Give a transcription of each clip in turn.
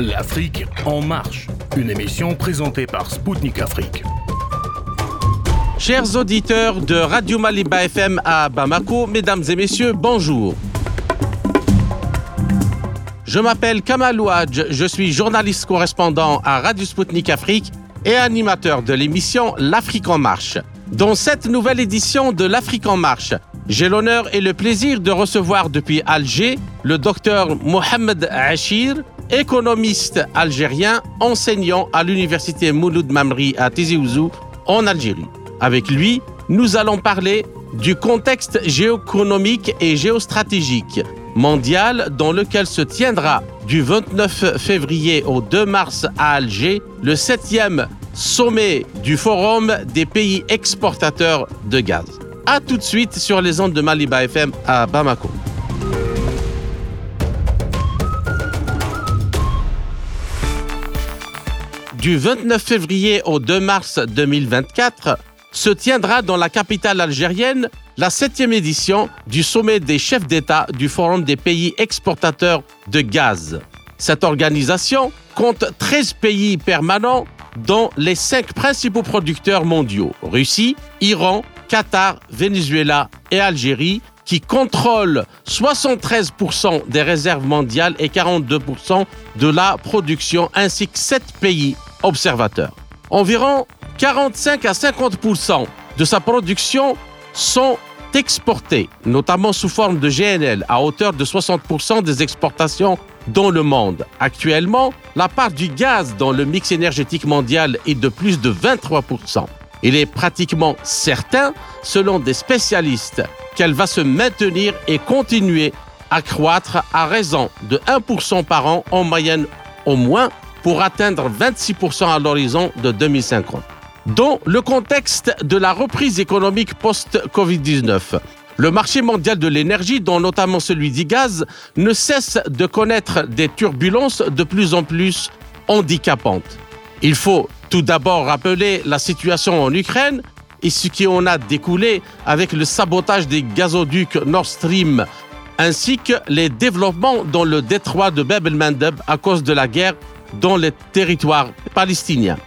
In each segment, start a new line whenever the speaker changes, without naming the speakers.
L'Afrique en marche, une émission présentée par Spoutnik Afrique.
Chers auditeurs de Radio Maliba FM à Bamako, mesdames et messieurs, bonjour. Je m'appelle Kamal Ouadj, je suis journaliste correspondant à Radio Spoutnik Afrique et animateur de l'émission L'Afrique en marche. Dans cette nouvelle édition de l'Afrique en marche, j'ai l'honneur et le plaisir de recevoir depuis Alger le docteur Mohamed Achir, économiste algérien enseignant à l'université Mouloud Mamri à Tizi Ouzou en Algérie. Avec lui, nous allons parler du contexte géoéconomique et géostratégique mondial dans lequel se tiendra du 29 février au 2 mars à Alger le septième sommet du Forum des pays exportateurs de gaz. A tout de suite sur les ondes de Maliba FM à Bamako. Du 29 février au 2 mars 2024 se tiendra dans la capitale algérienne la septième édition du sommet des chefs d'État du Forum des pays exportateurs de gaz. Cette organisation compte 13 pays permanents dont les cinq principaux producteurs mondiaux, Russie, Iran, Qatar, Venezuela et Algérie, qui contrôlent 73% des réserves mondiales et 42% de la production, ainsi que 7 pays observateurs. Environ 45 à 50% de sa production sont exportés, notamment sous forme de GNL, à hauteur de 60% des exportations dans le monde. Actuellement, la part du gaz dans le mix énergétique mondial est de plus de 23%. Il est pratiquement certain, selon des spécialistes, qu'elle va se maintenir et continuer à croître à raison de 1% par an en moyenne au moins pour atteindre 26% à l'horizon de 2050. Dans le contexte de la reprise économique post-Covid-19, le marché mondial de l'énergie, dont notamment celui du gaz, ne cesse de connaître des turbulences de plus en plus handicapantes. Il faut tout d'abord rappeler la situation en Ukraine et ce qui en a découlé avec le sabotage des gazoducs Nord Stream ainsi que les développements dans le détroit de Bab el-Mandeb à cause de la guerre dans les territoires palestiniens.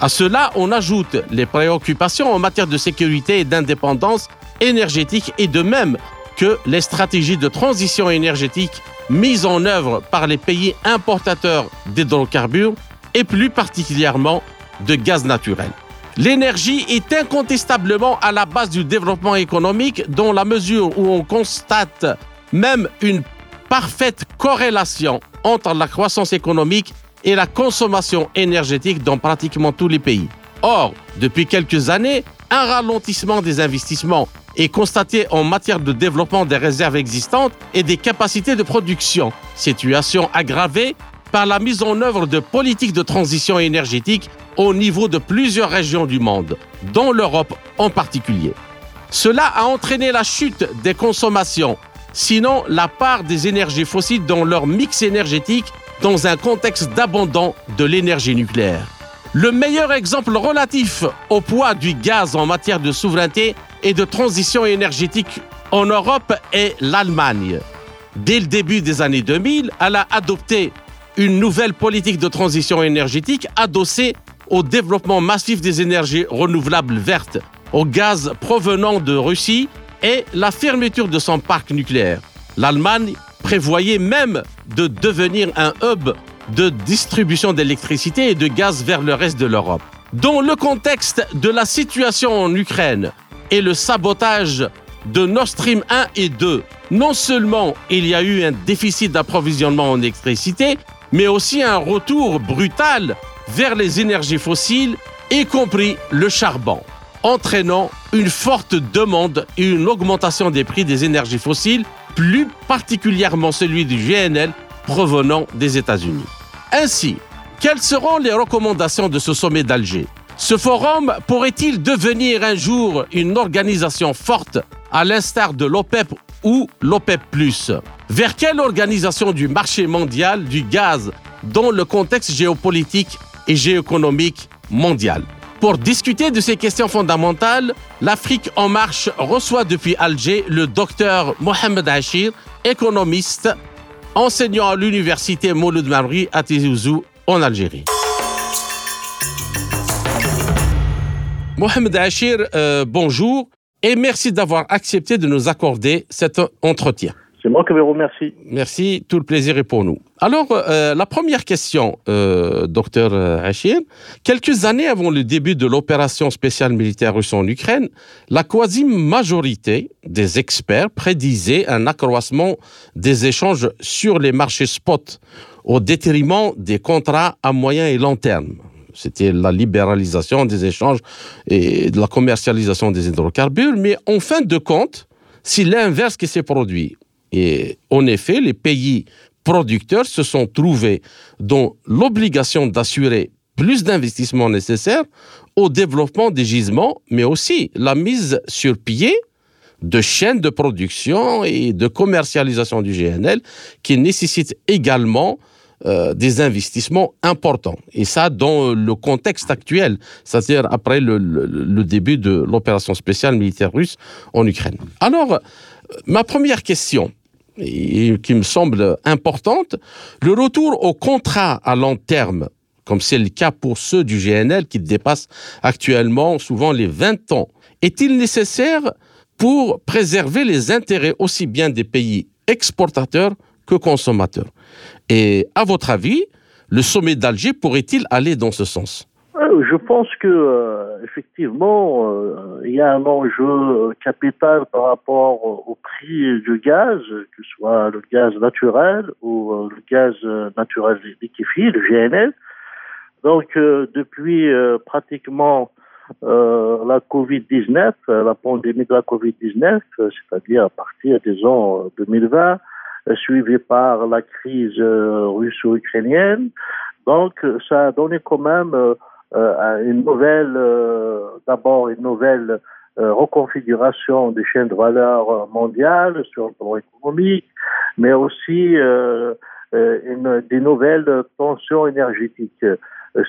À cela, on ajoute les préoccupations en matière de sécurité et d'indépendance énergétique et de même que les stratégies de transition énergétique mises en œuvre par les pays importateurs d'hydrocarbures et plus particulièrement de gaz naturel. L'énergie est incontestablement à la base du développement économique dans la mesure où on constate même une parfaite corrélation entre la croissance économique et la consommation énergétique dans pratiquement tous les pays. Or, depuis quelques années, un ralentissement des investissements est constaté en matière de développement des réserves existantes et des capacités de production, situation aggravée par la mise en œuvre de politiques de transition énergétique au niveau de plusieurs régions du monde, dont l'Europe en particulier. Cela a entraîné la chute des consommations, sinon la part des énergies fossiles dans leur mix énergétique dans un contexte d'abandon de l'énergie nucléaire. Le meilleur exemple relatif au poids du gaz en matière de souveraineté et de transition énergétique en Europe est l'Allemagne. Dès le début des années 2000, elle a adopté une nouvelle politique de transition énergétique adossée au développement massif des énergies renouvelables vertes, au gaz provenant de Russie et la fermeture de son parc nucléaire. L'Allemagne prévoyait même de devenir un hub de distribution d'électricité et de gaz vers le reste de l'Europe. Dans le contexte de la situation en Ukraine et le sabotage de Nord Stream 1 et 2, non seulement il y a eu un déficit d'approvisionnement en électricité, mais aussi un retour brutal vers les énergies fossiles, y compris le charbon, entraînant une forte demande et une augmentation des prix des énergies fossiles, plus particulièrement celui du GNL provenant des États-Unis. Ainsi, quelles seront les recommandations de ce sommet d'Alger? Ce forum pourrait-il devenir un jour une organisation forte à l'instar de l'OPEP ou l'OPEP ⁇ Vers quelle organisation du marché mondial du gaz dans le contexte géopolitique et géoéconomique mondial? Pour discuter de ces questions fondamentales, l'Afrique en marche reçoit depuis Alger le docteur Mohamed Achir, économiste enseignant à l'université Mouloud Maroui à Tizi en Algérie. Mohamed Achir, euh, bonjour et merci d'avoir accepté de nous accorder cet entretien.
C'est moi qui vous remercie.
Merci, tout le plaisir est pour nous. Alors, euh, la première question, euh, docteur Achir. Quelques années avant le début de l'opération spéciale militaire russe en Ukraine, la quasi-majorité des experts prédisaient un accroissement des échanges sur les marchés spot au détriment des contrats à moyen et long terme. C'était la libéralisation des échanges et de la commercialisation des hydrocarbures, mais en fin de compte, c'est l'inverse qui s'est produit. Et en effet, les pays producteurs se sont trouvés dans l'obligation d'assurer plus d'investissements nécessaires au développement des gisements, mais aussi la mise sur pied de chaînes de production et de commercialisation du GNL qui nécessitent également euh, des investissements importants. Et ça, dans le contexte actuel, c'est-à-dire après le, début de l'opération spéciale militaire russe en Ukraine. Alors, ma première question, et qui me semble importante, le retour au contrat à long terme, comme c'est le cas pour ceux du GNL qui dépassent actuellement souvent les 20 ans, est-il nécessaire pour préserver les intérêts aussi bien des pays exportateurs que consommateurs? Et à votre avis, le sommet d'Alger pourrait-il aller dans ce sens?
Je pense que euh, effectivement, euh, il y a un enjeu capital par rapport au prix du gaz, que ce soit le gaz naturel ou le gaz naturel liquéfié, le GNL. Donc, depuis pratiquement la Covid-19, la pandémie de la Covid-19, c'est-à-dire à partir des ans 2020, suivi par la crise russo-ukrainienne. Donc, ça a donné quand même euh, une nouvelle, euh, d'abord une nouvelle euh, reconfiguration des chaînes de valeur mondiales sur le plan économique, mais aussi des nouvelles tensions énergétiques,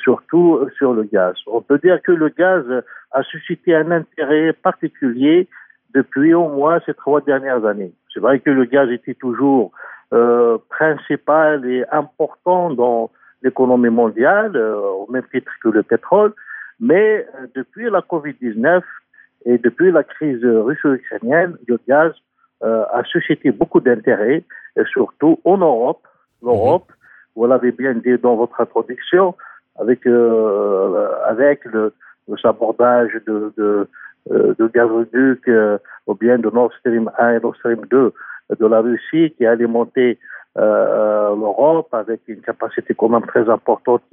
surtout sur le gaz. On peut dire que le gaz a suscité un intérêt particulier depuis au moins ces trois dernières années. C'est vrai que le gaz était toujours principal et important dans l'économie mondiale, euh, au même titre que le pétrole. Mais euh, depuis la Covid-19 et depuis la crise russo-ukrainienne, le gaz euh, a suscité beaucoup d'intérêt, surtout en Europe. L'Europe, mhm. vous l'avez bien dit dans votre introduction, avec avec le, le sabordage de, de, de gazoduc ou bien de Nord Stream 1 et Nord Stream 2 de la Russie qui a alimenté euh, l'Europe avec une capacité quand même très importante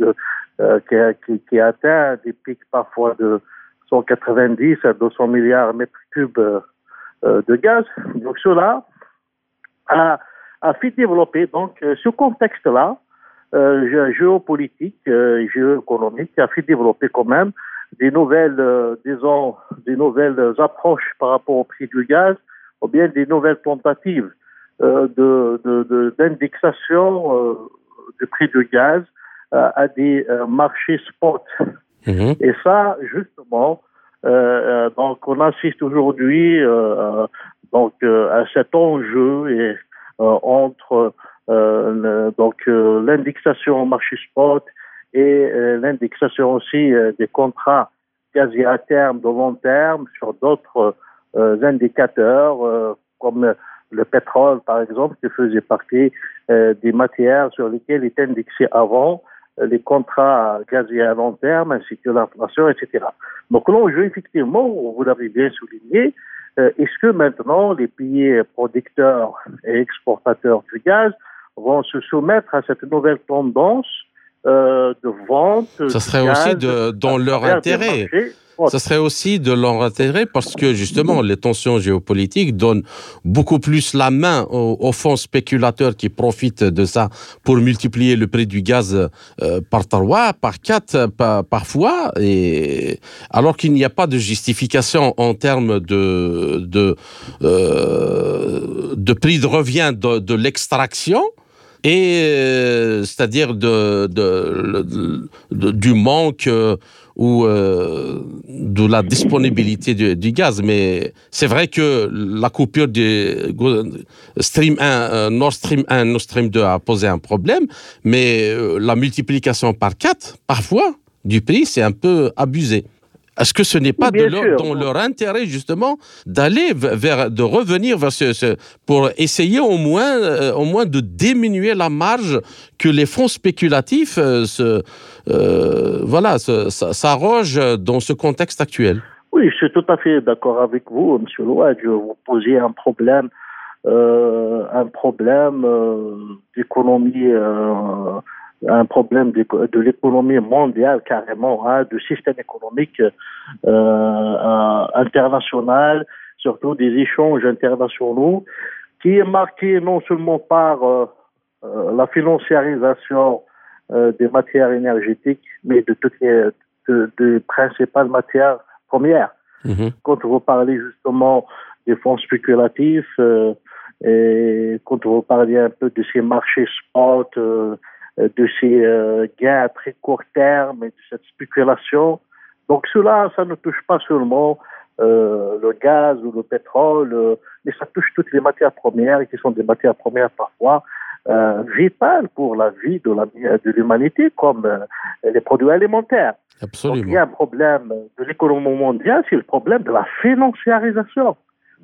euh, qui, qui, atteint des pics parfois de 190 à 200 milliards de mètres cubes euh, de gaz. Donc cela a, fait développer donc ce contexte-là euh, géopolitique, euh, géoéconomique, a fait développer quand même des nouvelles, disons, des nouvelles approches par rapport au prix du gaz, ou bien des nouvelles tentatives euh, de, d'indexation euh, du prix du gaz euh, à des marchés spot. Mhm. Et ça, justement, donc on assiste aujourd'hui donc à cet enjeu et, entre donc l'indexation au marché spot et l'indexation aussi des contrats quasi à terme, de long terme, sur d'autres indicateurs comme le pétrole, par exemple, qui faisait partie euh, des matières sur lesquelles étaient indexés avant euh, les contrats gaziers à long terme, ainsi que l'inflation, etc. Donc l'enjeu, effectivement, vous l'avez bien souligné, euh, est-ce que maintenant les pays producteurs et exportateurs du gaz vont se soumettre à cette nouvelle tendance de vente
Ça serait aussi de, dans leur intérêt. Ça serait aussi de leur intérêt parce que justement, les tensions géopolitiques donnent beaucoup plus la main aux, fonds spéculateurs qui profitent de ça pour multiplier le prix du gaz euh, par trois, par quatre, parfois, et alors qu'il n'y a pas de justification en termes de de, euh, de prix de revient de, de l'extraction et euh, c'est-à-dire du manque ou de la disponibilité du, gaz. Mais c'est vrai que la coupure du Stream 1, Nord Stream 1, Nord Stream 2 a posé un problème, mais la multiplication par 4, parfois, du prix, c'est un peu abusé. Est-ce que ce n'est pas de leur, dans leur intérêt justement d'aller vers, de revenir vers ce, pour essayer au moins, euh, au moins de diminuer la marge que les fonds spéculatifs euh, se, euh, voilà, s'arrogent dans ce contexte actuel
Oui, je suis tout à fait d'accord avec vous, Monsieur Louadj. Vous posez un problème, un problème d'économie un problème de, l'économie mondiale carrément, hein, du système économique euh, euh, international, surtout des échanges internationaux, qui est marqué non seulement par euh, la financiarisation des matières énergétiques, mais de toutes les de, principales matières premières. Mm-hmm. Quand vous parlez justement des fonds spéculatifs, et quand vous parlez un peu de ces marchés spot, de ces euh, gains à très court terme et de cette spéculation. Donc cela, ça ne touche pas seulement euh, le gaz ou le pétrole, mais ça touche toutes les matières premières qui sont des matières premières parfois vitales pour la vie de l'humanité, comme les produits alimentaires.
Absolument.
Donc, il y a un problème de l'économie mondiale, c'est le problème de la financiarisation.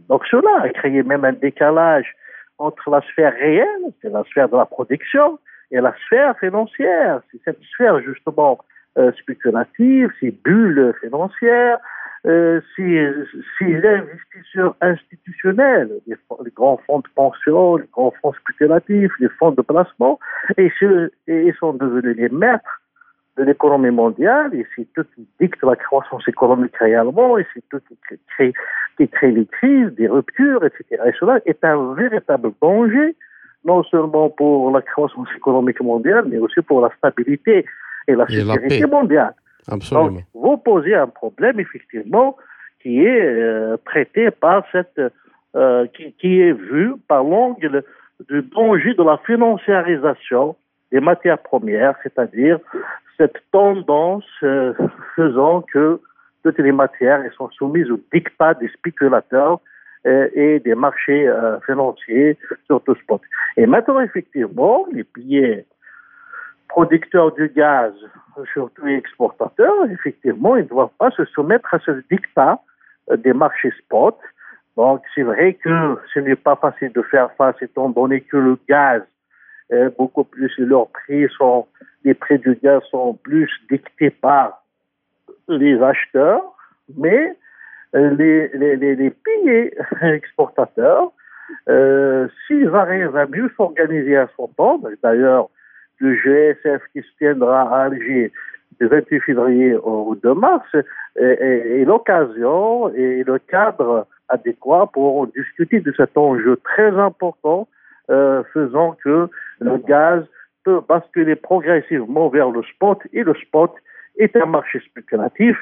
Donc cela a créé même un décalage entre la sphère réelle, c'est la sphère de la production, et la sphère financière. C'est cette sphère justement euh, spéculative, ces bulles financières, euh, ces, investisseurs institutionnels, les, grands fonds de pension, les grands fonds spéculatifs, les fonds de placement, et, ce, et ils sont devenus les maîtres de l'économie mondiale, et c'est eux qui dictent la croissance économique réellement, et c'est eux qui créent, qui créent les crises, des ruptures, etc. Et cela est un véritable danger non seulement pour la croissance économique mondiale, mais aussi pour la stabilité et la sécurité mondiale.
Absolument.
Donc, vous posez un problème, effectivement, qui est euh, traité par cette, euh, qui, qui, est vu par l'angle du danger de la financiarisation des matières premières, c'est-à-dire cette tendance euh, faisant que toutes les matières sont soumises au dictat des spéculateurs et des marchés euh, financiers, surtout spot. Et maintenant, effectivement, les pays producteurs du gaz, surtout exportateurs, effectivement, ils ne doivent pas se soumettre à ce dictat euh, des marchés spot. Donc, c'est vrai que ce n'est pas facile de faire face étant donné que le gaz, beaucoup plus, leurs prix sont, les prix du gaz sont plus dictés par les acheteurs, mais les, les, les, piliers exportateurs, euh, s'ils arrivent à mieux s'organiser à son temps, d'ailleurs, le GSF qui se tiendra à Alger du 28 février au 2 mars est, l'occasion et le cadre adéquat pour discuter de cet enjeu très important euh, faisant que le gaz peut basculer progressivement vers le spot et le spot est un marché spéculatif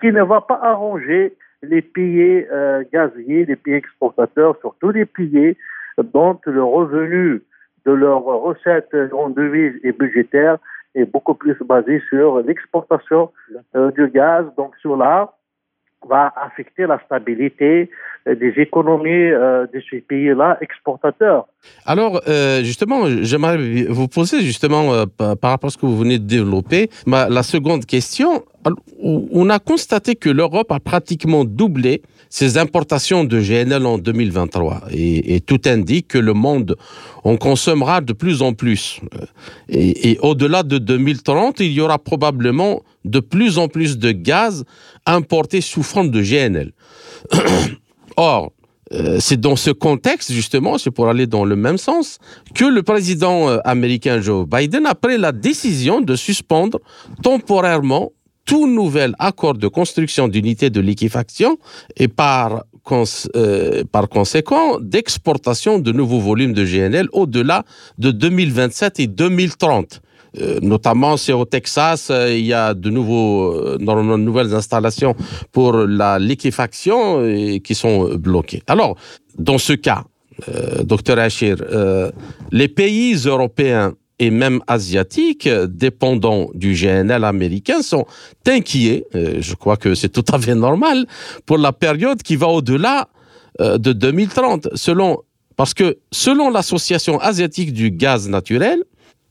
qui ne va pas arranger les pays euh, gaziers, les pays exportateurs, surtout les pays dont le revenu de leurs recettes en devises et budgétaires est beaucoup plus basé sur l'exportation euh, du gaz. Donc cela va affecter la stabilité des économies euh, de ces pays-là exportateurs.
Alors, euh, justement, j'aimerais vous poser justement euh, par rapport à ce que vous venez de développer, la seconde question. On a constaté que l'Europe a pratiquement doublé ses importations de GNL en 2023 et, tout indique que le monde en consommera de plus en plus. Et, et au-delà de 2030, il y aura probablement de plus en plus de gaz importé sous forme de GNL. Or, euh, c'est dans ce contexte, justement, c'est pour aller dans le même sens, que le président euh, américain Joe Biden a pris la décision de suspendre temporairement tout nouvel accord de construction d'unités de liquéfaction et par, euh, par conséquent d'exportation de nouveaux volumes de GNL au-delà de 2027 et 2030. Euh, notamment, c'est au Texas, euh, il y a de nouveaux, euh, nouvelles installations pour la liquéfaction qui sont bloquées. Alors, dans ce cas, docteur Achir, les pays européens et même asiatiques dépendants du GNL américain sont inquiets, je crois que c'est tout à fait normal, pour la période qui va au-delà de 2030, selon, parce que selon l'Association asiatique du gaz naturel,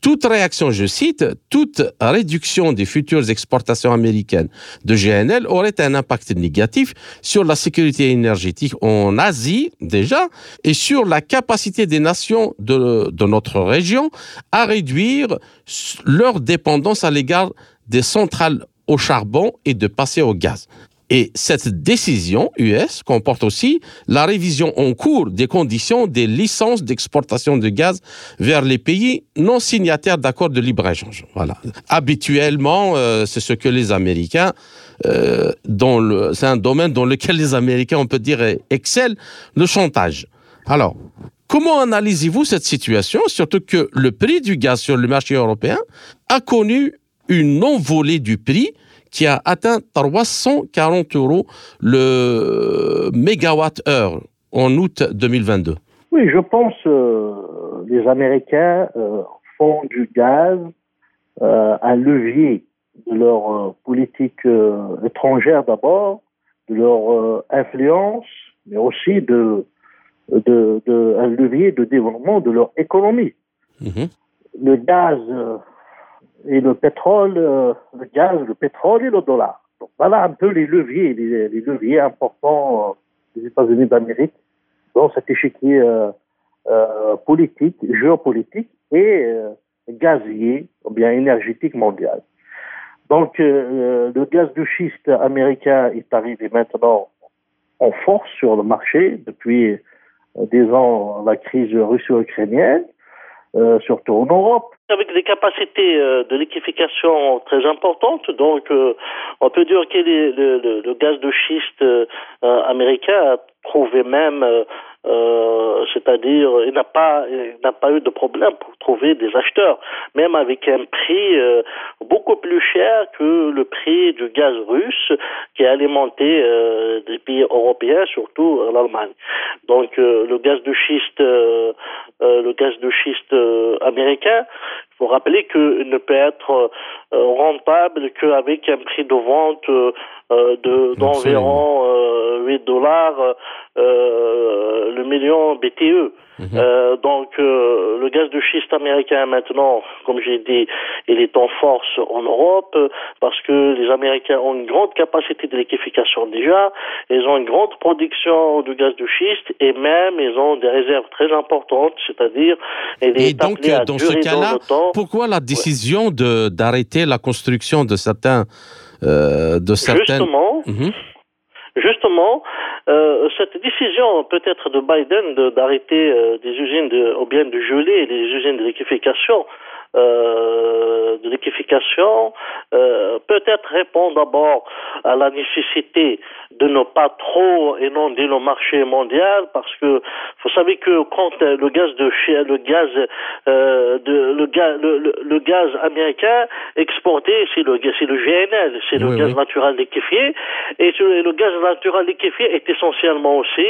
toute réaction, je cite, toute réduction des futures exportations américaines de GNL aurait un impact négatif sur la sécurité énergétique en Asie déjà et sur la capacité des nations de, notre région à réduire leur dépendance à l'égard des centrales au charbon et de passer au gaz. Et cette décision US comporte aussi la révision en cours des conditions des licences d'exportation de gaz vers les pays non signataires d'accords de libre-échange. Voilà. Habituellement, euh, c'est ce que les Américains, euh, c'est un domaine dans lequel les Américains, on peut dire, excellent, le chantage. Alors, comment analysez-vous cette situation, surtout que le prix du gaz sur le marché européen a connu une envolée du prix qui a atteint 340 euros le mégawatt-heure en août 2022.
Oui, je pense que euh, les Américains euh, font du gaz euh, un levier de leur politique étrangère d'abord, de leur influence, mais aussi de, de, de, un levier de développement de leur économie. Mhm. Le gaz et le pétrole, euh, le gaz, le pétrole et le dollar. Donc voilà un peu les leviers, les, leviers importants euh, des États-Unis d'Amérique dans cet échiquier euh, euh, politique, géopolitique et gazier, ou bien énergétique mondial. Donc le gaz de schiste américain est arrivé maintenant en force sur le marché depuis des ans la crise russo-ukrainienne. Euh, surtout en Europe.
Avec des capacités euh, de liquéfaction très importantes, donc euh, on peut dire que le, le, gaz de schiste américain a trouvé même euh, c'est-à-dire il n'a pas il n'a pas eu de problème pour trouver des acheteurs, même avec un prix euh, beaucoup plus cher que le prix du gaz russe qui a alimenté euh, des pays européens, surtout l'Allemagne. Donc le gaz de schiste le gaz de schiste américain, il faut rappeler qu'il ne peut être rentable qu'avec un prix de vente de d'environ 8 dollars le million BTE. Mhm. Euh, donc euh, le gaz de schiste américain maintenant, comme j'ai dit, il est en force en Europe parce que les Américains ont une grande capacité d'électrification déjà, ils ont une grande production de gaz de schiste et même ils ont des réserves très importantes, c'est-à-dire
et donc dans ce cas-là, pourquoi la décision de d'arrêter la construction de certains de certains
Justement. Mhm. Justement, euh, cette décision peut-être de Biden d'arrêter euh, des usines de, ou bien de geler les usines d'électrification euh, de l'électrification euh, peut-être répond d'abord à la nécessité de ne pas trop inonder le marché mondial parce que vous savez que quand le gaz de le gaz euh, de le gaz le, gaz américain exporté c'est le c'est le GNL c'est le gaz naturel liquéfié et le gaz naturel liquéfié est essentiellement aussi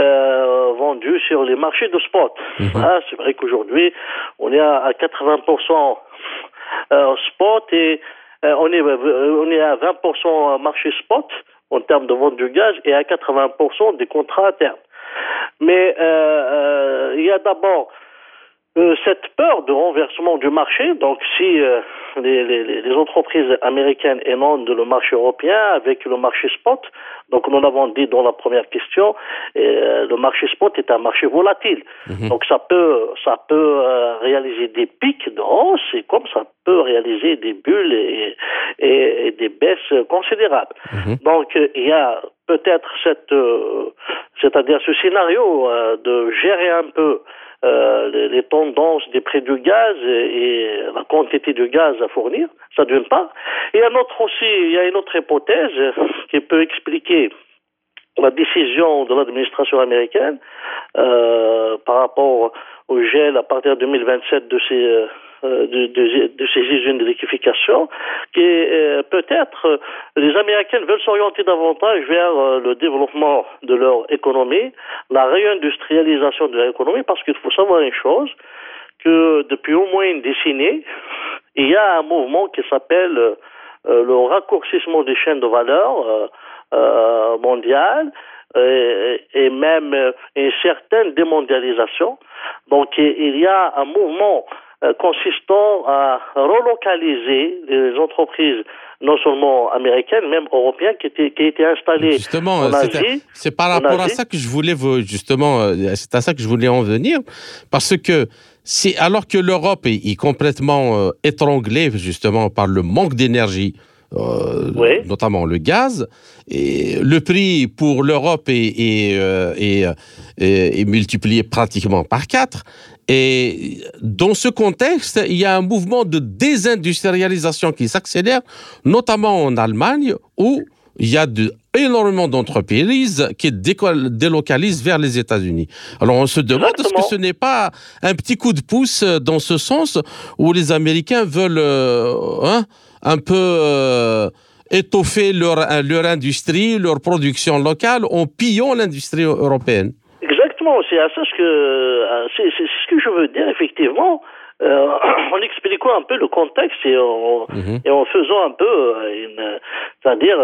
euh, vendu sur les marchés de spot. Mhm. Ah, c'est vrai qu'aujourd'hui on est à, à 80% euh, spot et euh, on est euh, on est à 20% marché spot en termes de vente du gaz et à 80% des contrats à terme. Mais il y a d'abord euh, cette peur de renversement du marché, donc si euh, les, les, les, entreprises américaines émandent le marché européen avec le marché spot, donc nous l'avons dit dans la première question, euh, le marché spot est un marché volatile. Mhm. Donc ça peut ça peut réaliser des pics de hausse et comme ça peut réaliser des bulles et, et, des baisses considérables. Mhm. Donc il y a peut-être cette c'est-à-dire ce scénario de gérer un peu euh, les, tendances des prix du gaz et, la quantité de gaz à fournir, ça d'une part. Et un autre aussi, il y a une autre hypothèse qui peut expliquer la décision de l'administration américaine euh, par rapport au gel à partir de 2027 de ces euh, de, de, de, ces usines d'électrification, qui euh, peut-être les Américains veulent s'orienter davantage vers le développement de leur économie, la réindustrialisation de leur économie, parce qu'il faut savoir une chose, que depuis au moins une décennie, il y a un mouvement qui s'appelle le raccourcissement des chaînes de valeur mondiales, et même une certaine démondialisation. Donc il y a un mouvement euh, consistant à relocaliser les entreprises non seulement américaines, même européennes, qui étaient, qui étaient installées
justement,
en Asie.
C'est par rapport à ça que je voulais vous, justement, euh, c'est à ça que je voulais en venir, parce que c'est alors que l'Europe est, complètement euh, étranglée justement par le manque d'énergie, euh, notamment le gaz. Et le prix pour l'Europe est, est, est, multiplié pratiquement par quatre. Et dans ce contexte, il y a un mouvement de désindustrialisation qui s'accélère, notamment en Allemagne, où il y a de, énormément d'entreprises qui délocalisent vers les États-Unis. Alors on se demande est-ce que ce n'est pas un petit coup de pouce dans ce sens où les Américains veulent euh, hein, un peu euh, étoffer leur, leur industrie, leur production locale en pillant l'industrie européenne
c'est à ça ce que euh, c'est ce que je veux dire effectivement. Euh, en expliquant un peu le contexte et en, mhm. et en faisant un peu euh, une, c'est-à-dire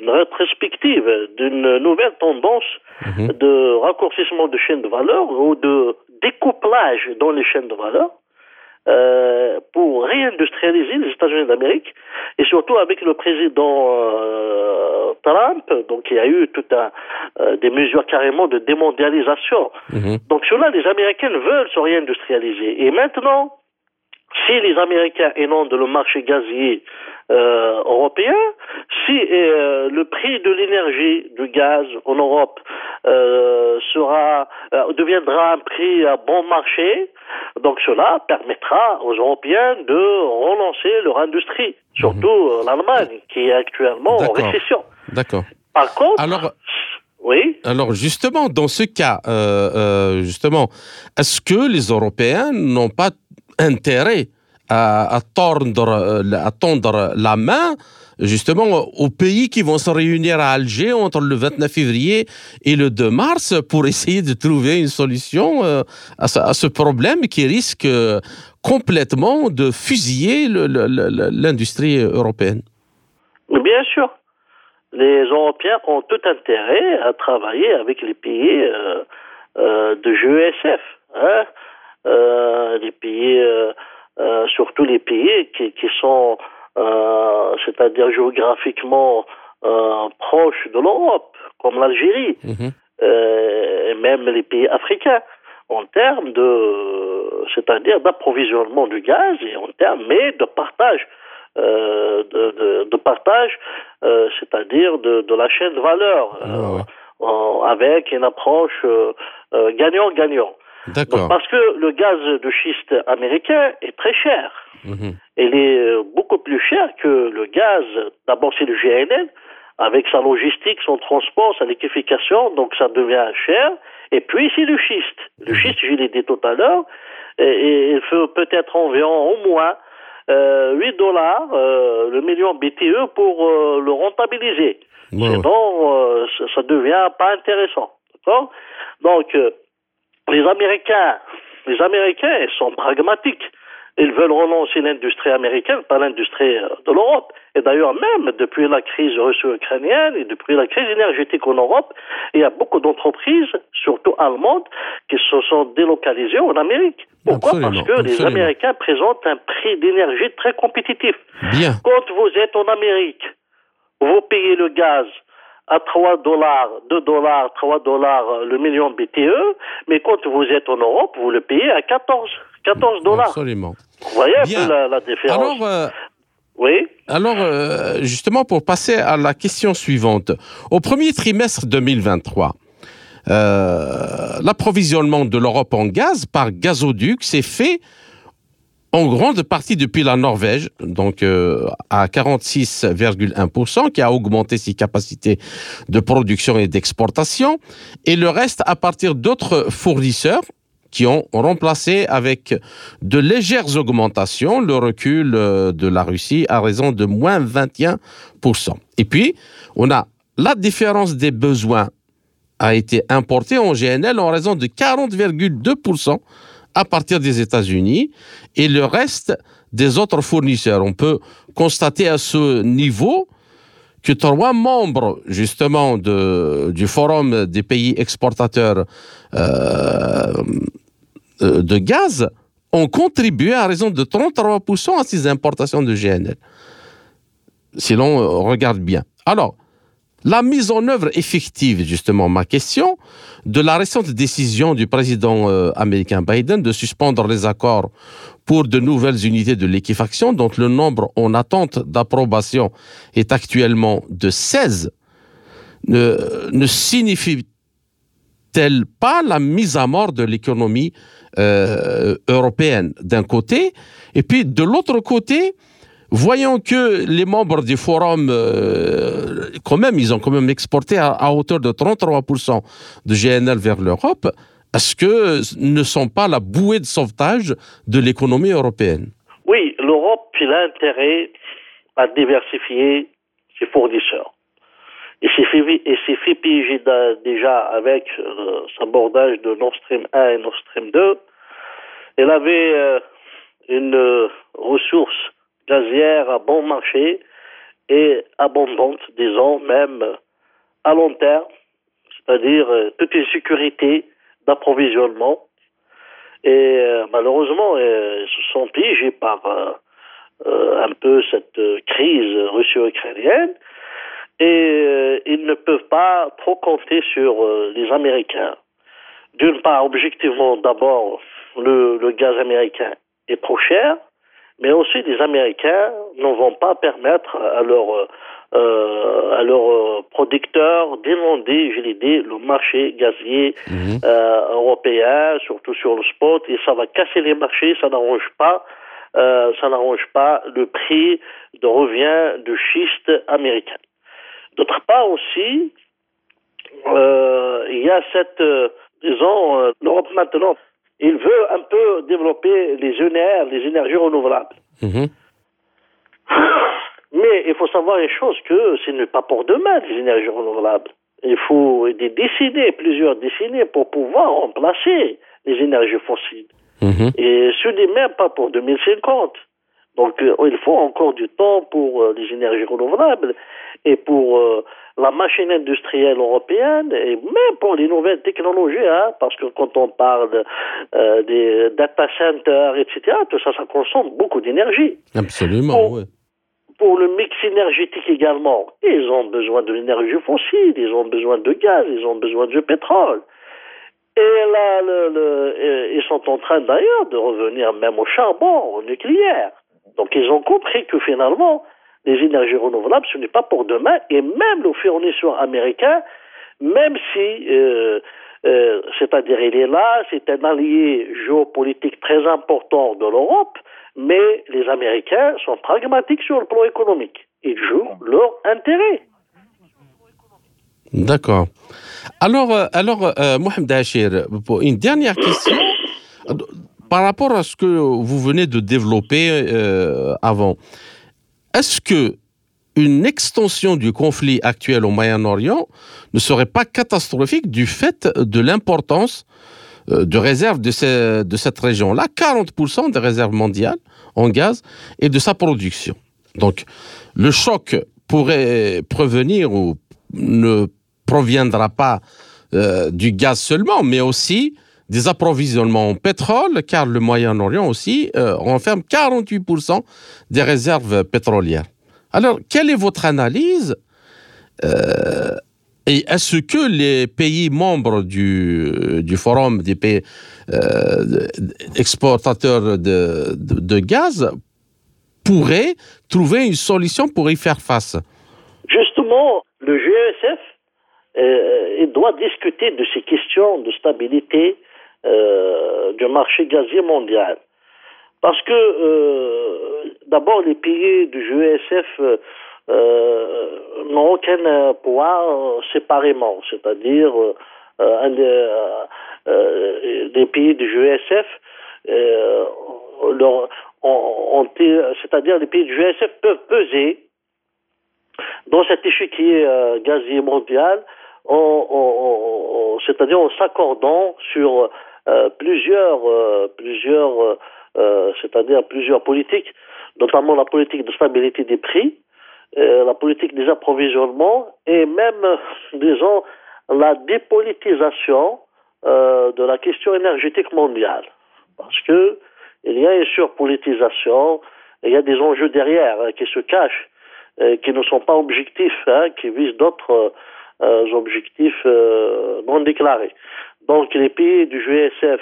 une rétrospective d'une nouvelle tendance mhm. de raccourcissement de chaînes de valeur ou de découplage dans les chaînes de valeur euh, pour réindustrialiser les États-Unis d'Amérique et surtout avec le président euh, Trump, donc il y a eu tout un euh, des mesures carrément de démondialisation. Mhm. Donc cela, les Américains veulent se réindustrialiser. Et maintenant, si les Américains inondent le marché gazier euh, européen, si euh, le prix de l'énergie, du gaz en Europe euh, sera deviendra un prix à bon marché, donc cela permettra aux Européens de relancer leur industrie, surtout mhm. l'Allemagne qui est actuellement en récession.
D'accord.
Par contre, alors, oui.
Alors justement, dans ce cas, justement, est-ce que les Européens n'ont pas intérêt à, tendre, euh, à tendre la main justement aux pays qui vont se réunir à Alger entre le 29 février et le 2 mars pour essayer de trouver une solution euh, à ce, problème qui risque euh, complètement de fusiller l'industrie européenne.
Bien sûr. Les Européens ont tout intérêt à travailler avec les pays de GESF. Hein les pays euh, surtout les pays qui, sont, euh, c'est-à-dire géographiquement euh, proches de l'Europe, comme l'Algérie, mhm. et même les pays africains, en termes de, c'est-à-dire d'approvisionnement du gaz et en termes, mais de partage. Euh, de, de, de, partage, euh, c'est-à-dire de, de, la chaîne de valeur, ah avec une approche gagnant-gagnant. Parce que le gaz de schiste américain est très cher. Mhm. Il est euh, beaucoup plus cher que le gaz, d'abord c'est le GNL, avec sa logistique, son transport, sa liquéfication, donc ça devient cher. Et puis c'est le schiste. Le mhm. schiste, je l'ai dit tout à l'heure, et, il faut peut-être environ au moins euh, 8 dollars euh, le million BTE pour euh, le rentabiliser. Sinon, ça, ça devient pas intéressant. D'accord? Donc, les Américains, les Américains sont pragmatiques. Ils veulent relancer l'industrie américaine, pas l'industrie euh, de l'Europe. Et d'ailleurs, même depuis la crise russo-ukrainienne et depuis la crise énergétique en Europe, il y a beaucoup d'entreprises, surtout allemandes, qui se sont délocalisées en Amérique. Pourquoi? Parce que les Américains présentent un prix d'énergie très compétitif.
Bien.
Quand vous êtes en Amérique, vous payez le gaz à 3 dollars, 2 dollars, 3 dollars le million BTE, mais quand vous êtes en Europe, vous le payez à 14, 14 dollars.
Absolument.
Vous voyez un peu la, différence.
Alors, euh, oui. Alors, euh, justement, pour passer à la question suivante. Au premier trimestre 2023, euh, l'approvisionnement de l'Europe en gaz par gazoduc s'est fait en grande partie depuis la Norvège, donc euh, à 46,1%, qui a augmenté ses capacités de production et d'exportation, et le reste à partir d'autres fournisseurs, qui ont remplacé avec de légères augmentations le recul euh, de la Russie à raison de moins 21%. Et puis, on a la différence des besoins a été importée en GNL en raison de 40,2% à partir des États-Unis et le reste des autres fournisseurs. On peut constater à ce niveau que trois membres justement de, du Forum des pays exportateurs euh, euh, de gaz ont contribué à raison de 33% à ces importations de GNL. Si l'on regarde bien. Alors, la mise en œuvre effective, justement, ma question, de la récente décision du président euh, américain Biden de suspendre les accords pour de nouvelles unités de liquéfaction, dont le nombre en attente d'approbation est actuellement de 16, ne, signifie-t-elle pas la mise à mort de l'économie euh, européenne d'un côté, et puis de l'autre côté, voyons que les membres du forum, euh, quand même, ils ont quand même exporté à, hauteur de 33% de GNL vers l'Europe, est-ce que ne sont pas la bouée de sauvetage de l'économie européenne?
Oui, l'Europe a intérêt à diversifier ses fournisseurs. Et s'est fait, fait piéger déjà avec euh, son bordage de Nord Stream 1 et Nord Stream 2. Elle avait euh, une euh, ressource gazière à bon marché et abondante, disons, même à long terme, c'est-à-dire toute une sécurité d'approvisionnement. Et euh, malheureusement, euh, ils se sont piégés par euh, un peu cette crise russo-ukrainienne et ils ne peuvent pas trop compter sur les Américains. D'une part, objectivement, d'abord, le, gaz américain est trop cher, mais aussi les Américains ne vont pas permettre à leur euh, à leurs euh, producteurs d'inonder, je l'ai dit, le marché gazier mhm. euh, européen, surtout sur le spot, et ça va casser les marchés, ça n'arrange pas, euh, ça n'arrange pas le prix de revient de schiste américain. D'autre part aussi, euh, il y a cette, disons, l'Europe maintenant, il veut un peu développer les ENR, les énergies renouvelables. Mhm. Mais il faut savoir une chose que ce n'est pas pour demain les énergies renouvelables. Il faut des décennies, plusieurs décennies pour pouvoir remplacer les énergies fossiles. Mhm. Et ce n'est même pas pour 2050. Donc euh, il faut encore du temps pour euh, les énergies renouvelables et pour euh, la machine industrielle européenne et même pour les nouvelles technologies, hein, parce que quand on parle des data centers, etc., tout ça, ça consomme beaucoup d'énergie.
Absolument, oui
pour le mix énergétique également. Ils ont besoin de l'énergie fossile, ils ont besoin de gaz, ils ont besoin de pétrole. Et là, le, le, ils sont en train d'ailleurs de revenir même au charbon, au nucléaire. Donc ils ont compris que finalement, les énergies renouvelables, ce n'est pas pour demain. Et même le fournisseur américain, même si, euh, euh, c'est-à-dire il est là, c'est un allié géopolitique très important de l'Europe, mais les Américains sont pragmatiques sur le plan économique. Ils jouent leur intérêt.
D'accord. Alors, euh, alors Mohamed Hachir, une dernière question. Par rapport à ce que vous venez de développer avant, est-ce que une extension du conflit actuel au Moyen-Orient ne serait pas catastrophique du fait de l'importance euh, de réserves de, cette région-là, 40% des réserves mondiales en gaz et de sa production. Donc, le choc pourrait provenir ou ne proviendra pas euh, du gaz seulement, mais aussi des approvisionnements en pétrole, car le Moyen-Orient aussi euh, renferme 48% des réserves pétrolières. Alors, quelle est votre analyse et est-ce que les pays membres du, Forum des pays euh, exportateurs de, gaz pourraient trouver une solution pour y faire face?
Justement, le GESF euh, doit discuter de ces questions de stabilité euh, du marché gazier mondial. Parce que, euh, d'abord, les pays du GESF euh, n'ont aucun pouvoir séparément, c'est-à-dire des, pays du GSF, c'est-à-dire les pays du GSF peuvent peser dans cet échiquier gazier mondial, c'est-à-dire en s'accordant sur plusieurs, plusieurs c'est-à-dire plusieurs politiques, notamment la politique de stabilité des prix, euh, la politique des approvisionnements et même, disons, la dépolitisation euh, de la question énergétique mondiale. Parce que il y a une surpolitisation, il y a des enjeux derrière hein, qui se cachent, euh, qui ne sont pas objectifs, hein, qui visent d'autres objectifs non déclarés. Donc les pays du GSF,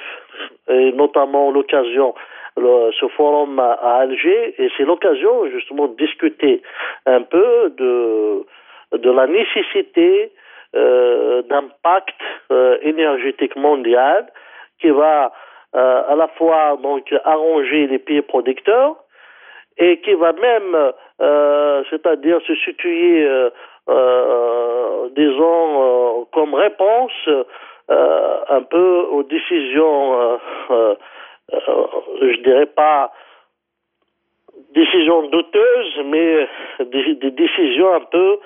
et notamment l'occasion ce forum à, Alger et c'est l'occasion justement de discuter un peu de, la nécessité euh, d'un pacte euh, énergétique mondial qui va euh, à la fois donc arranger les pays producteurs et qui va même, c'est-à-dire se situer, disons, comme réponse un peu aux décisions euh, je dirais pas décisions douteuses, mais des, décisions un peu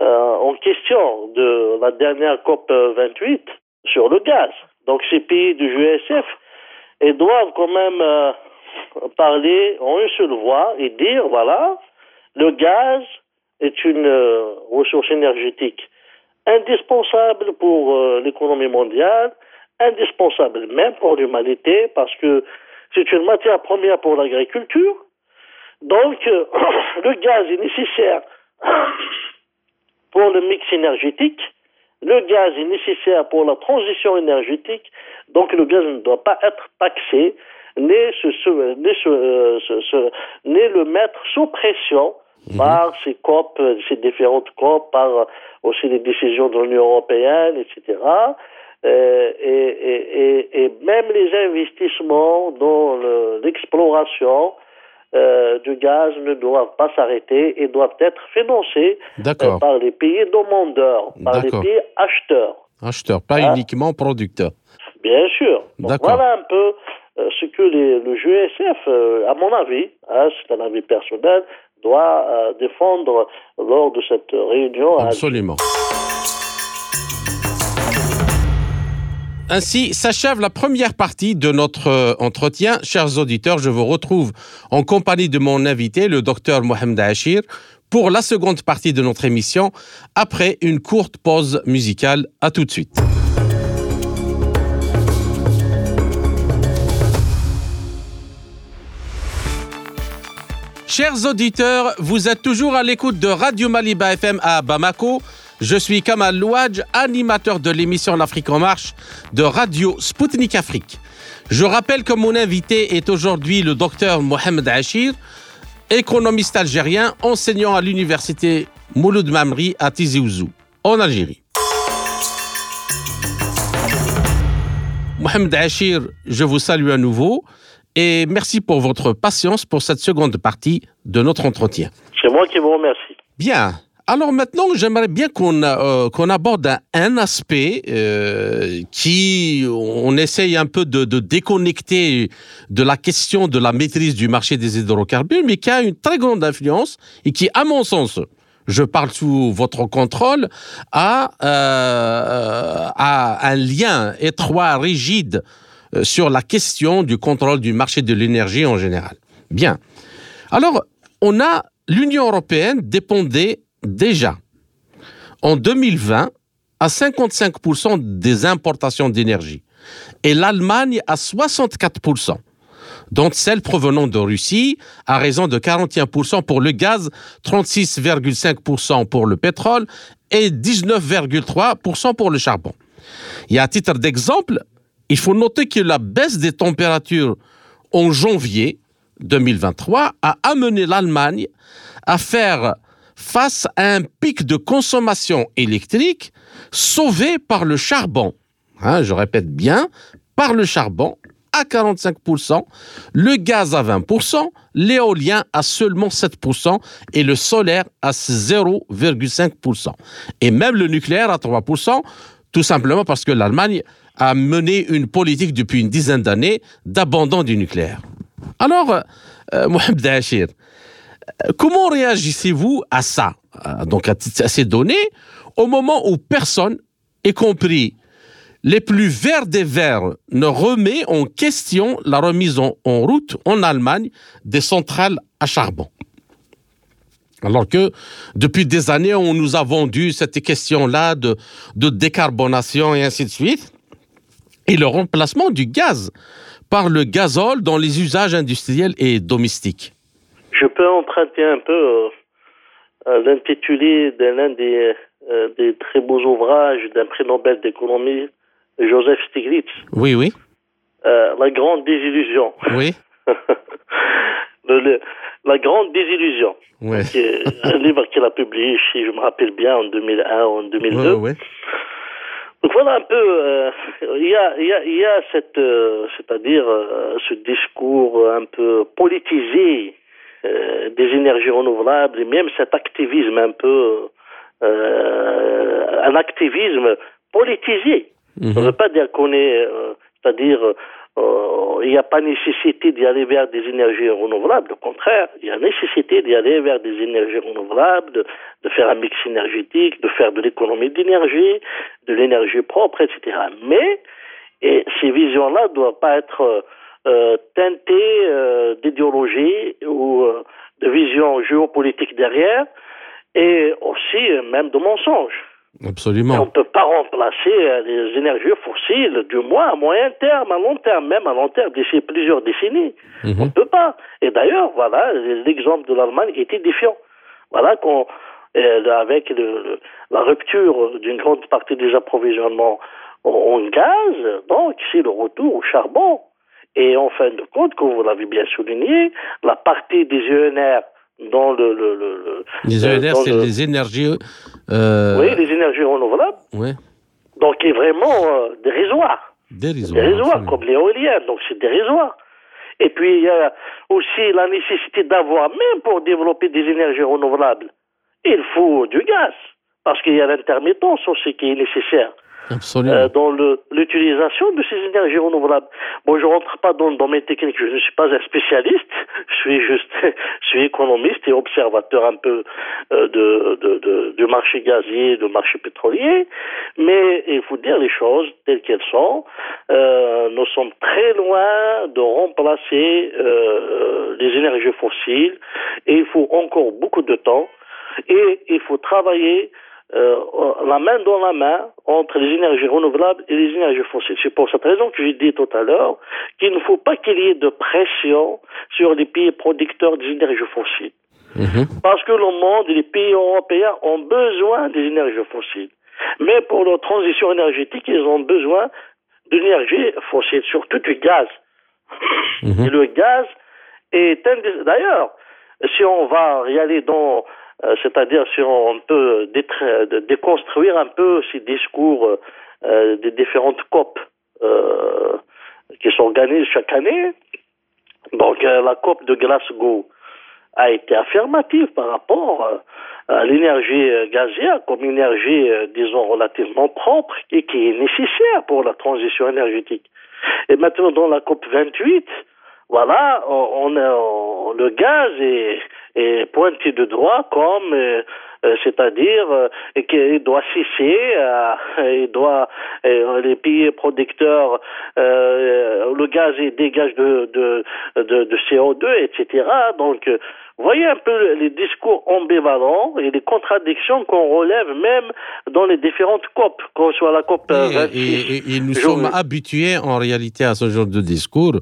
euh, en question de la dernière COP 28 sur le gaz. Donc ces pays du GSF doivent quand même euh, parler en une seule voix et dire voilà, le gaz est une ressource énergétique indispensable pour l'économie mondiale indispensable même pour l'humanité parce que c'est une matière première pour l'agriculture. Donc, euh, le gaz est nécessaire pour le mix énergétique. Le gaz est nécessaire pour la transition énergétique. Donc, le gaz ne doit pas être taxé, ni, euh, le mettre sous pression mhm. par ces COP, ces différentes COP, par aussi les décisions de l'Union européenne, etc. Euh, et, et, même les investissements dans l'exploration euh, du gaz ne doivent pas s'arrêter et doivent être financés euh, par les pays demandeurs, par les pays acheteurs.
Acheteurs, pas hein? uniquement producteurs.
Bien sûr. voilà un peu que le GSF, à mon avis, hein, c'est un avis personnel, doit défendre lors de cette réunion.
Absolument. Ainsi s'achève la première partie de notre euh, entretien. Chers auditeurs, je vous retrouve en compagnie de mon invité, le docteur Mohamed Achir, pour la seconde partie de notre émission, après une courte pause musicale. À tout de suite. Chers auditeurs, vous êtes toujours à l'écoute de Radio Maliba FM à Bamako je suis Kamal Louadj, animateur de l'émission L'Afrique en marche de Radio Sputnik Afrique. Je rappelle que mon invité est aujourd'hui le docteur Mohamed Achir, économiste algérien, enseignant à l'université Mouloud Mamri à Tizi Ouzou, en Algérie. Mohamed Achir, je vous salue à nouveau et merci pour votre patience pour cette seconde partie de notre entretien.
C'est moi qui vous remercie.
Bien. Alors maintenant, j'aimerais bien qu'on euh, qu'on aborde un, aspect euh, qui, on essaye un peu de, de, déconnecter de la question de la maîtrise du marché des hydrocarbures, mais qui a une très grande influence et qui, à mon sens, je parle sous votre contrôle, a, euh, a un lien étroit, rigide sur la question du contrôle du marché de l'énergie en général. Bien. Alors, on a l'Union européenne dépendait déjà en 2020 à 55% des importations d'énergie et l'Allemagne à 64%, dont celles provenant de Russie à raison de 41% pour le gaz, 36,5% pour le pétrole et 19,3% pour le charbon. Et à titre d'exemple, il faut noter que la baisse des températures en janvier 2023 a amené l'Allemagne à faire face à un pic de consommation électrique sauvé par le charbon. Hein, je répète bien, par le charbon à 45%, le gaz à 20%, l'éolien à seulement 7% et le solaire à 0,5%. Et même le nucléaire à 3%, tout simplement parce que l'Allemagne a mené une politique depuis une dizaine d'années d'abandon du nucléaire. Alors, euh, Mohamed Hachir, euh, comment réagissez-vous à ça, euh, donc à, ces données, au moment où personne, y compris les plus verts des verts, ne remet en question la remise en, route en Allemagne des centrales à charbon? Alors que depuis des années, on nous a vendu cette question-là de, de décarbonation et ainsi de suite, et le remplacement du gaz par le gazole dans les usages industriels et domestiques.
Je peux emprunter un peu euh, l'intitulé de l'un des, euh, des, très beaux ouvrages d'un prix Nobel d'économie, Joseph Stiglitz.
Oui, oui.
Euh, la grande désillusion.
Oui.
la grande désillusion. Ouais. un livre qu'il a publié, si je me rappelle bien, en 2001 ou en 2002. Ouais, donc voilà un peu, euh, il y, a, y, a, y a cette, euh, c'est-à-dire euh, ce discours un peu politisé des énergies renouvelables et même cet activisme un peu, un activisme politisé. Ça ne veut pas dire qu'on est, c'est-à-dire il n'y a pas nécessité d'y aller vers des énergies renouvelables. Au contraire, il y a nécessité d'y aller vers des énergies renouvelables, de, faire un mix énergétique, de faire de l'économie d'énergie, de l'énergie propre, etc. Mais et ces visions-là ne doivent pas être euh, teintées euh, d'idéologie ou euh, de vision géopolitique derrière, et aussi même de mensonges.
Absolument.
On ne peut pas remplacer euh, les énergies fossiles, du moins à moyen terme, à long terme, même à long terme, d'ici plusieurs décennies. Mhm. On ne peut pas. Et d'ailleurs, voilà, l'exemple de l'Allemagne est édifiant. Voilà qu'on, euh, avec le, la rupture d'une grande partie des approvisionnements en gaz, donc c'est le retour au charbon. Et en fin de compte, comme vous l'avez bien souligné, la partie des ENR dans le, le, le
les ENR, c'est les énergies.
Euh... Oui, les énergies renouvelables.
Oui.
Donc, est vraiment euh, dérisoire.
Dérisoire.
Dérisoire, comme l'éolien. Donc, c'est dérisoire. Et puis, il y a aussi la nécessité d'avoir, même pour développer des énergies renouvelables, il faut du gaz. Parce qu'il y a l'intermittence aussi qui est nécessaire.
Euh,
dans l'utilisation de ces énergies renouvelables. Bon, je rentre pas dans le domaine technique, je ne suis pas un spécialiste, je suis juste, je suis économiste et observateur un peu euh, de, de, de, du marché gazier, du marché pétrolier, mais il faut dire les choses telles qu'elles sont. Euh, nous sommes très loin de remplacer euh, les énergies fossiles et il faut encore beaucoup de temps et il faut travailler euh, la main dans la main entre les énergies renouvelables et les énergies fossiles. C'est pour cette raison que j'ai dit tout à l'heure qu'il ne faut pas qu'il y ait de pression sur les pays producteurs des énergies fossiles. Mhm. Parce que le monde et les pays européens ont besoin des énergies fossiles. Mais pour leur transition énergétique, ils ont besoin d'énergie fossile, surtout du gaz. Mhm. Et le gaz est un D'ailleurs, si on va y aller dans c'est-à-dire si on peut déconstruire un peu ces discours euh, des différentes COP euh, qui s'organisent chaque année. Donc la COP de Glasgow a été affirmative par rapport à l'énergie gazière comme énergie, disons, relativement propre et qui est nécessaire pour la transition énergétique. Et maintenant, dans la COP 28, voilà, on, le gaz est, est, pointé de droit comme, euh, c'est-à-dire euh, qu'il doit cesser, il doit, les pays producteurs, le gaz dégage de, de, de, de CO2, etc. Donc, voyez un peu les discours ambivalents et les contradictions qu'on relève même dans les différentes COP, qu'on soit la COP
et, nous sommes habitués en réalité à ce genre de discours.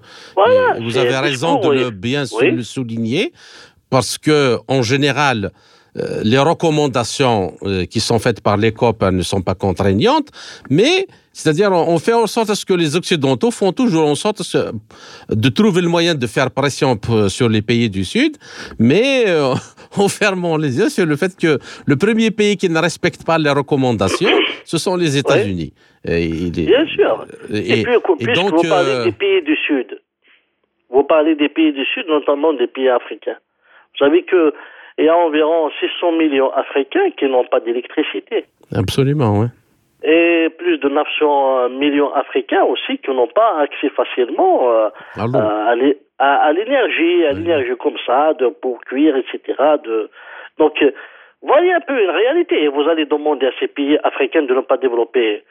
vous avez raison de le bien le souligner parce que en général, euh, les recommandations euh, qui sont faites par les COP ne sont pas contraignantes, mais c'est-à-dire on fait en sorte à ce que les Occidentaux font toujours en sorte de trouver le moyen de faire pression sur les pays du Sud, mais euh, en fermant les yeux sur le fait que le premier pays qui ne respecte pas les recommandations, ce sont les États-Unis.
Bien sûr. Et, donc, vous parlez des pays du Sud, vous parlez des pays du Sud, notamment des pays africains. Vous savez que il y a environ 600 millions d'Africains qui n'ont pas d'électricité.
Absolument, oui.
et plus de 900 millions africains aussi qui n'ont pas accès facilement euh, à, à, l'énergie, à l'énergie comme ça, de, pour cuire, etc. De, donc, voyez un peu une réalité et vous allez demander à ces pays africains de ne pas développer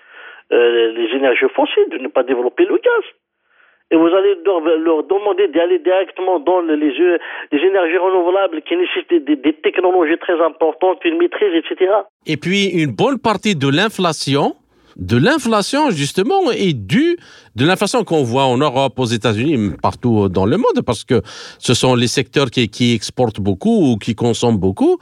les énergies fossiles, de ne pas développer le gaz et vous allez leur, demander d'aller directement dans les, les, énergies renouvelables qui nécessitent des, technologies très importantes, une maîtrise, etc.
Et puis une bonne partie de l'inflation de l'inflation, justement, est due de l'inflation qu'on voit en Europe, aux États-Unis, partout dans le monde, parce que ce sont les secteurs qui, exportent beaucoup ou qui consomment beaucoup.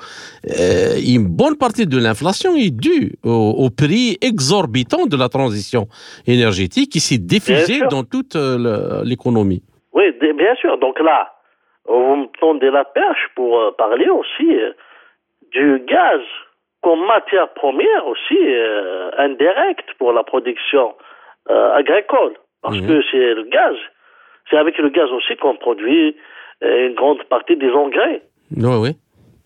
Euh, une bonne partie de l'inflation est due au, prix exorbitant de la transition énergétique qui s'est diffusé dans toute euh, l'économie.
Oui, bien sûr. Donc là, vous me tendez la perche pour euh, parler aussi du gaz comme matière première aussi euh, indirecte pour la production euh, agricole. Parce mhm. que c'est le gaz. C'est avec le gaz aussi qu'on produit euh, une grande partie des engrais.
Oui, oui.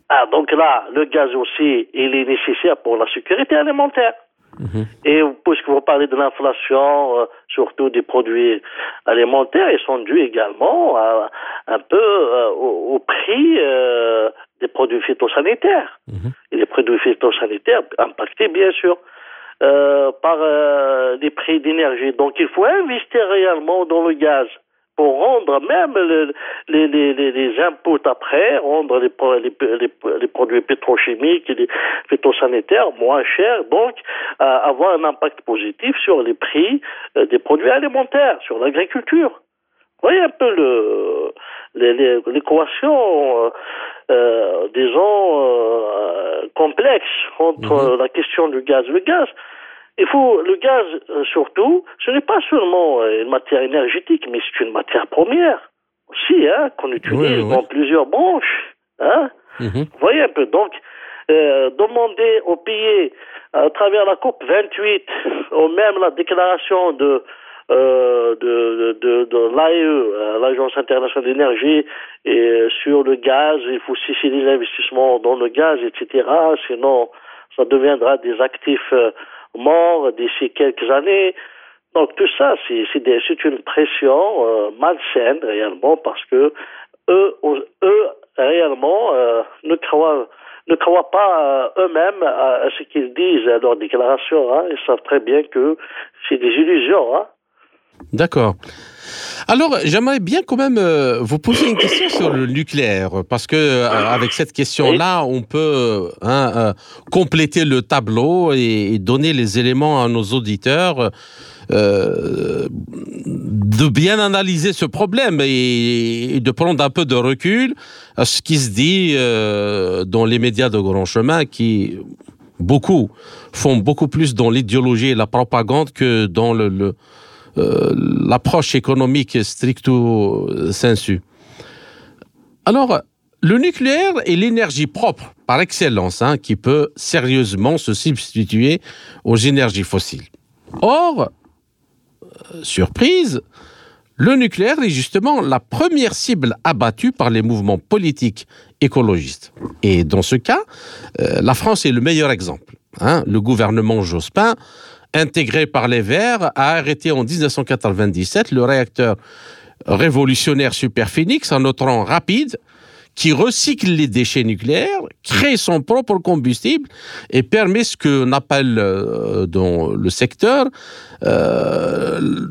Ah, donc là, le gaz aussi, il est nécessaire pour la sécurité alimentaire. Mhm. Et puisque vous parlez de l'inflation, surtout des produits alimentaires, ils sont dus également à, un peu au, prix des produits phytosanitaires. Mhm. Et les produits phytosanitaires impactés, bien sûr, euh, par euh, les prix d'énergie. Donc, il faut investir réellement dans le gaz pour rendre même les, les, les, les, inputs après, rendre les, les, les, produits pétrochimiques et les phytosanitaires moins chers, donc avoir un impact positif sur les prix euh, des produits alimentaires, sur l'agriculture. Voyez un peu l'équation euh, disons, euh, complexe entre mhm. la question du gaz. Le gaz, il faut, le gaz, euh, surtout, ce n'est pas seulement une matière énergétique, mais c'est une matière première aussi, hein, qu'on utilise dans plusieurs branches. Hein. Mhm. Vous voyez un peu. Donc, demander aux pays, à travers la COP 28, ou même la déclaration de euh, de, de, de l'AIE, euh, l'Agence internationale d'énergie, et sur le gaz, il faut cesser les investissements dans le gaz, etc. Sinon, ça deviendra des actifs euh, morts d'ici quelques années. Donc tout ça, c'est une pression malsaine réellement parce que eux, eux réellement ne croient ne croient pas eux-mêmes à, ce qu'ils disent à leur déclaration. Hein. Ils savent très bien que c'est des illusions. Hein.
D'accord. Alors, j'aimerais bien quand même euh, vous poser une question sur le nucléaire, parce que euh, avec cette question-là, on peut hein, euh, compléter le tableau et, donner les éléments à nos auditeurs de bien analyser ce problème et, de prendre un peu de recul à ce qui se dit dans les médias de grand chemin, qui beaucoup font beaucoup plus dans l'idéologie et la propagande que dans le l'approche économique stricto sensu. Alors, le nucléaire est l'énergie propre par excellence hein, qui peut sérieusement se substituer aux énergies fossiles. Or, euh, surprise, le nucléaire est justement la première cible abattue par les mouvements politiques écologistes. Et dans ce cas, euh, la France est le meilleur exemple. Hein. Le gouvernement Jospin intégré par les Verts, a arrêté en 1997 le réacteur révolutionnaire Superphénix en autant rapide qui recycle les déchets nucléaires, crée son propre combustible et permet ce qu'on appelle euh, dans le secteur euh,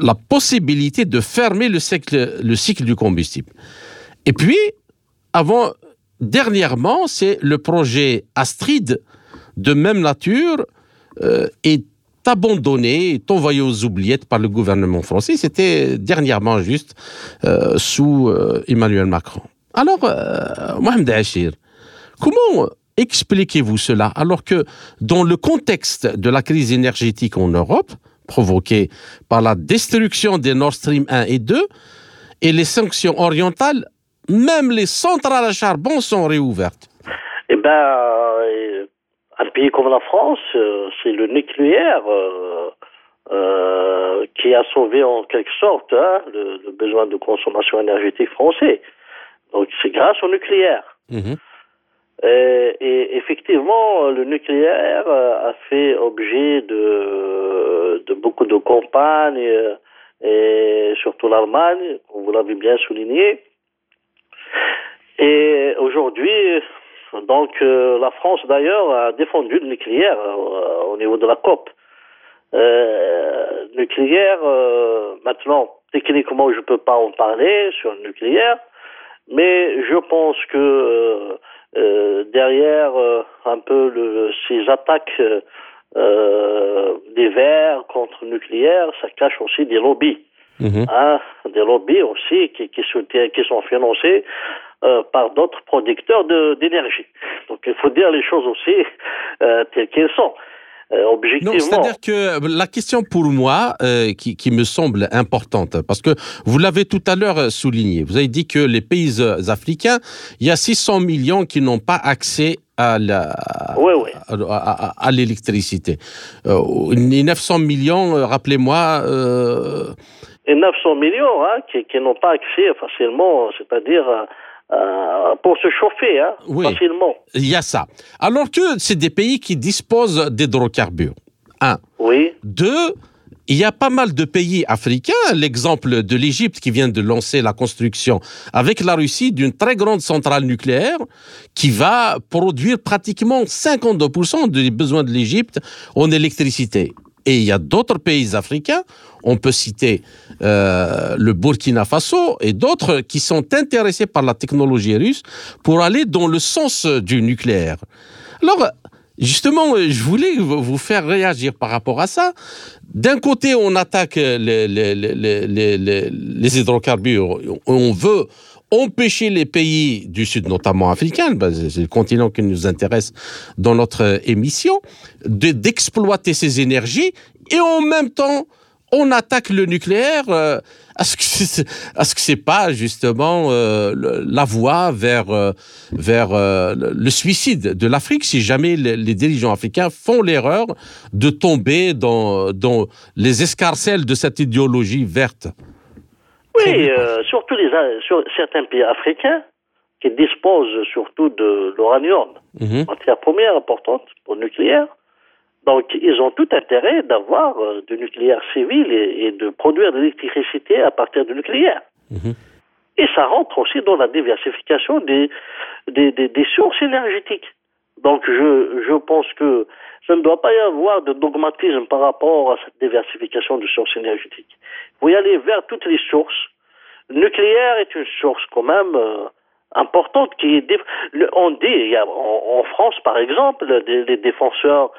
la possibilité de fermer le cycle, le cycle du combustible. Et puis, avant, dernièrement, c'est le projet Astrid de même nature euh, est abandonné, envoyé aux oubliettes par le gouvernement français. C'était dernièrement juste euh, sous euh, Emmanuel Macron. Alors, Mohamed Achir, comment expliquez-vous cela alors que dans le contexte de la crise énergétique en Europe, provoquée par la destruction des Nord Stream 1 et 2 et les sanctions orientales, même les centrales à charbon sont réouvertes?
Eh bien, un pays comme la France, euh, c'est le nucléaire euh, euh, qui a sauvé en quelque sorte hein, le, besoin de consommation énergétique français. Donc c'est grâce au nucléaire. Mhm. Et, effectivement, le nucléaire a fait objet de, de beaucoup de campagnes, et surtout l'Allemagne, vous l'avez bien souligné. Et aujourd'hui, donc la France d'ailleurs a défendu le nucléaire au niveau de la COP. Euh, nucléaire, euh, maintenant, techniquement, je ne peux pas en parler sur le nucléaire, mais je pense que euh, euh derrière euh, un peu le, ces attaques des Verts contre le nucléaire, ça cache aussi des lobbies. Mhm. Hein, des lobbies aussi qui, qui, qui sont financés par d'autres producteurs d'énergie. Donc il faut dire les choses aussi telles qu'elles sont. Euh, objectivement.
c'est-à-dire que la question pour moi, euh, qui, qui, me semble importante, parce que vous l'avez tout à l'heure souligné, vous avez dit que les pays africains, il y a 600 millions qui n'ont pas accès à la, à, l'électricité. Euh, 900 millions, euh, rappelez-moi.
Euh... Et 900 millions hein, qui, qui n'ont pas accès facilement, c'est-à-dire euh, pour se chauffer hein, facilement.
Il y a ça. Alors que c'est des pays qui disposent d'hydrocarbures. Un.
Oui.
Deux, il y a pas mal de pays africains, l'exemple de l'Égypte qui vient de lancer la construction avec la Russie d'une très grande centrale nucléaire qui va produire pratiquement 52% des besoins de l'Égypte en électricité. Et il y a d'autres pays africains, on peut citer euh, le Burkina Faso et d'autres qui sont intéressés par la technologie russe pour aller dans le sens du nucléaire. Alors, justement, je voulais vous faire réagir par rapport à ça. D'un côté, on attaque les, les, hydrocarbures, on veut empêcher les pays du Sud, notamment africains, ben, c'est le continent qui nous intéresse dans notre émission, d'exploiter ces énergies et en même temps, on attaque le nucléaire. Euh, est-ce que c'est, c'est pas justement euh, la voie vers euh, vers le suicide de l'Afrique si jamais les, dirigeants africains font l'erreur de tomber dans dans les escarcelles de cette idéologie verte?
Oui, euh, surtout les, sur certains pays africains qui disposent surtout de l'uranium, mmh. matière première importante pour le nucléaire. Donc, ils ont tout intérêt d'avoir euh, du nucléaire civil et, de produire de l'électricité à partir du nucléaire. Mhm. Et ça rentre aussi dans la diversification des, des, des, des sources énergétiques. Donc, je, je pense que il ne doit pas y avoir de dogmatisme par rapport à cette diversification de sources énergétiques. Il faut y aller vers toutes les sources. Le nucléaire est une source quand même euh, importante qui est... On dit, il y a, en, France par exemple, les, défenseurs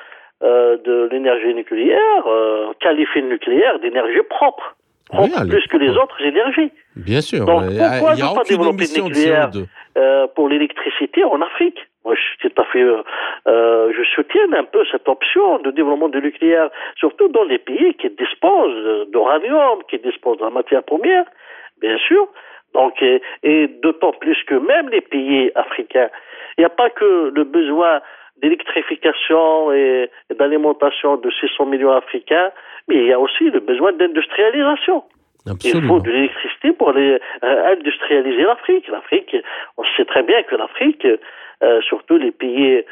euh, de l'énergie nucléaire euh, qualifient le nucléaire d'énergie propre. plus que les autres énergies.
Bien sûr.
Donc pourquoi ne pas développer le nucléaire euh, pour l'électricité en Afrique? Moi, je tout à fait, euh, euh, je soutiens un peu cette option de développement du nucléaire, surtout dans les pays qui disposent d'uranium, qui disposent de la matière première, bien sûr. Donc, et, et d'autant plus que même les pays africains, il n'y a pas que le besoin d'électrification et, d'alimentation de 600 millions africains, mais il y a aussi le besoin d'industrialisation. Il faut de l'électricité pour euh, industrialiser l'Afrique. L'Afrique, on sait très bien que l'Afrique, euh, surtout les pays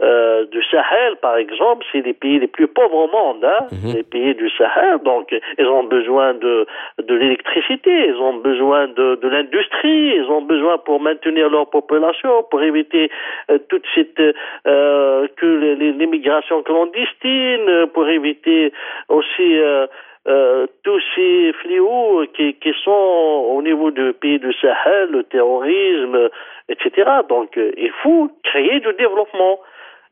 euh, du Sahel, par exemple, c'est les pays les plus pauvres au monde, hein, mhm. les pays du Sahel. Donc, ils ont besoin de, de l'électricité, ils ont besoin de, de l'industrie, ils ont besoin pour maintenir leur population, pour éviter euh, toute cette euh, que l'immigration clandestine, pour éviter aussi euh, tous ces fléaux qui, qui sont au niveau du pays du Sahel, le terrorisme, etc. Donc, euh, il faut créer du développement.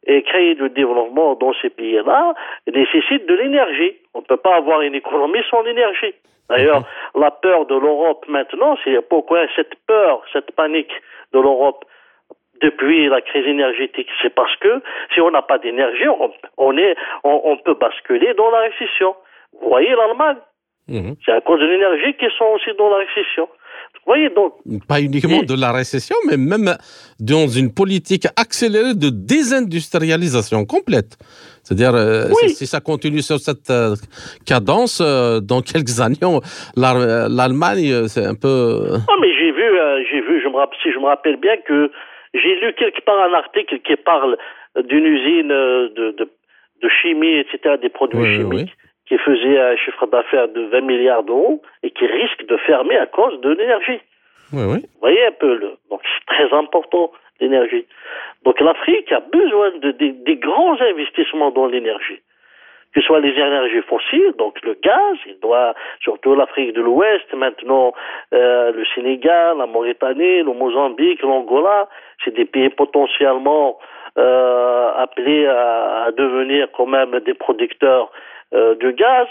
Et créer du développement dans ces pays-là nécessite de l'énergie. On ne peut pas avoir une économie sans l'énergie. D'ailleurs, mhm. la peur de l'Europe maintenant, c'est pourquoi cette peur, cette panique de l'Europe depuis la crise énergétique, c'est parce que si on n'a pas d'énergie, on, est, on peut basculer dans la récession. Vous voyez l'Allemagne? Mhm. C'est à cause de l'énergie qu'ils sont aussi dans la récession. Vous voyez donc.
Pas uniquement de la récession, mais même dans une politique accélérée de désindustrialisation complète. C'est-à-dire, euh, si, ça continue sur cette euh, cadence, euh, dans quelques années, l'Allemagne, c'est un peu.
Ah, mais j'ai vu, j'ai vu, je me rappelle, si je me rappelle bien que J'ai lu quelque part un article qui parle d'une usine de, de, de, chimie, etc., des produits chimiques, qui faisait un chiffre d'affaires de 20 milliards d'euros et qui risque de fermer à cause de l'énergie.
Oui, oui.
Vous voyez un peu, le, donc c'est très important l'énergie. Donc l'Afrique a besoin de, des grands investissements dans l'énergie que ce soit les énergies fossiles, donc le gaz, il doit, surtout l'Afrique de l'Ouest, maintenant euh, le Sénégal, la Mauritanie, le Mozambique, l'Angola, c'est des pays potentiellement euh, appelés à, devenir quand même des producteurs de gaz.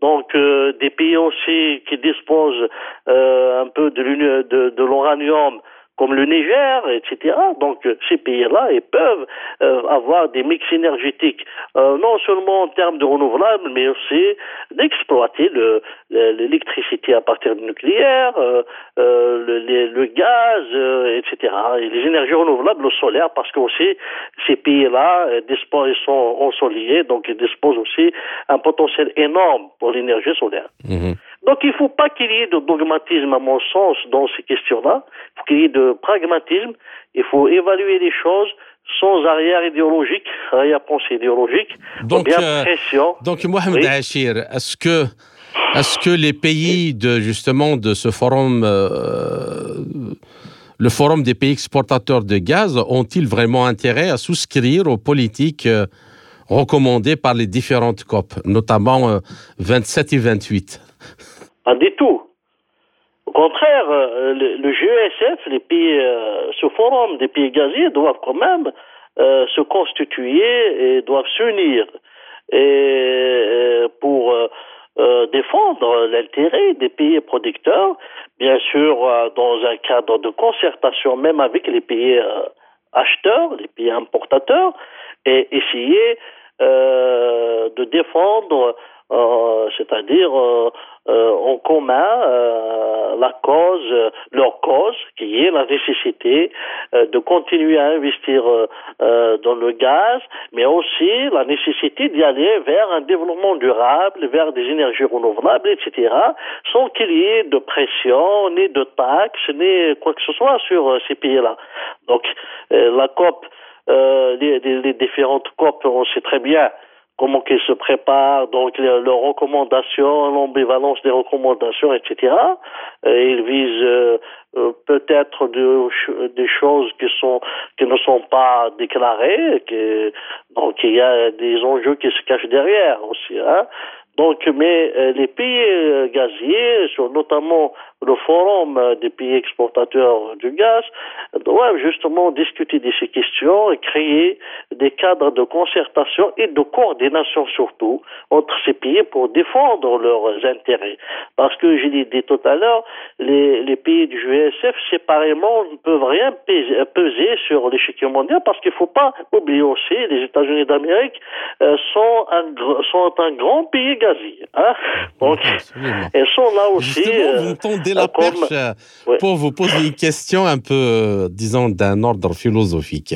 Donc des pays aussi qui disposent un peu de, de, de l'uranium comme le Niger, etc. Donc ces pays-là, ils peuvent euh, avoir des mix énergétiques, euh, non seulement en termes de renouvelables, mais aussi d'exploiter l'électricité à partir du nucléaire, euh, le, gaz, etc. Et les énergies renouvelables, le solaire, parce que aussi ces pays-là ils sont ensoleillés, donc ils disposent aussi un potentiel énorme pour l'énergie solaire. Mhm. Donc il ne faut pas qu'il y ait de dogmatisme, à mon sens, dans ces questions-là. Il faut qu'il y ait de pragmatisme. Il faut évaluer les choses sans arrière idéologique, arrière-pensée idéologique.
Donc, bien euh, pression. donc Mohamed Achir, est-ce que, est-ce que les pays de, justement, de ce forum, euh, le forum des pays exportateurs de gaz, ont-ils vraiment intérêt à souscrire aux politiques euh, recommandées par les différentes COP, notamment 27 et 28
pas du tout. Au contraire, euh, le, GESF, les pays, euh, ce forum des pays gaziers doivent quand même euh, se constituer et doivent s'unir et pour défendre l'intérêt des pays producteurs, bien sûr dans un cadre de concertation même avec les pays acheteurs, les pays importateurs, et essayer de défendre euh, c'est-à-dire euh, euh, en commun la cause, leur cause, qui est la nécessité de continuer à investir dans le gaz, mais aussi la nécessité d'y aller vers un développement durable, vers des énergies renouvelables, etc., sans qu'il y ait de pression, ni de taxes, ni quoi que ce soit sur ces pays-là. Donc, la COP, les différentes COP, on sait très bien comment qu'ils se préparent, donc leurs recommandations, l'ambivalence des recommandations, etc. Et ils visent euh, euh, peut-être des choses qui sont qui ne sont pas déclarées, donc il y a des enjeux qui se cachent derrière aussi. Hein. Donc, mais euh, les pays gaziers, notamment le forum euh, des pays exportateurs du gaz, doivent justement discuter de ces questions et créer des cadres de concertation et de coordination surtout entre ces pays pour défendre leurs intérêts. Parce que, je l'ai dit tout à l'heure, les, les, pays du GSF séparément ne peuvent rien peser, sur l'échiquier mondial parce qu'il ne faut pas oublier aussi, les États-Unis d'Amérique sont, un, sont un grand pays gazier. Hein Donc, elles sont là aussi.
vous tendez la perche pour vous poser une question un peu, disons, d'un ordre philosophique.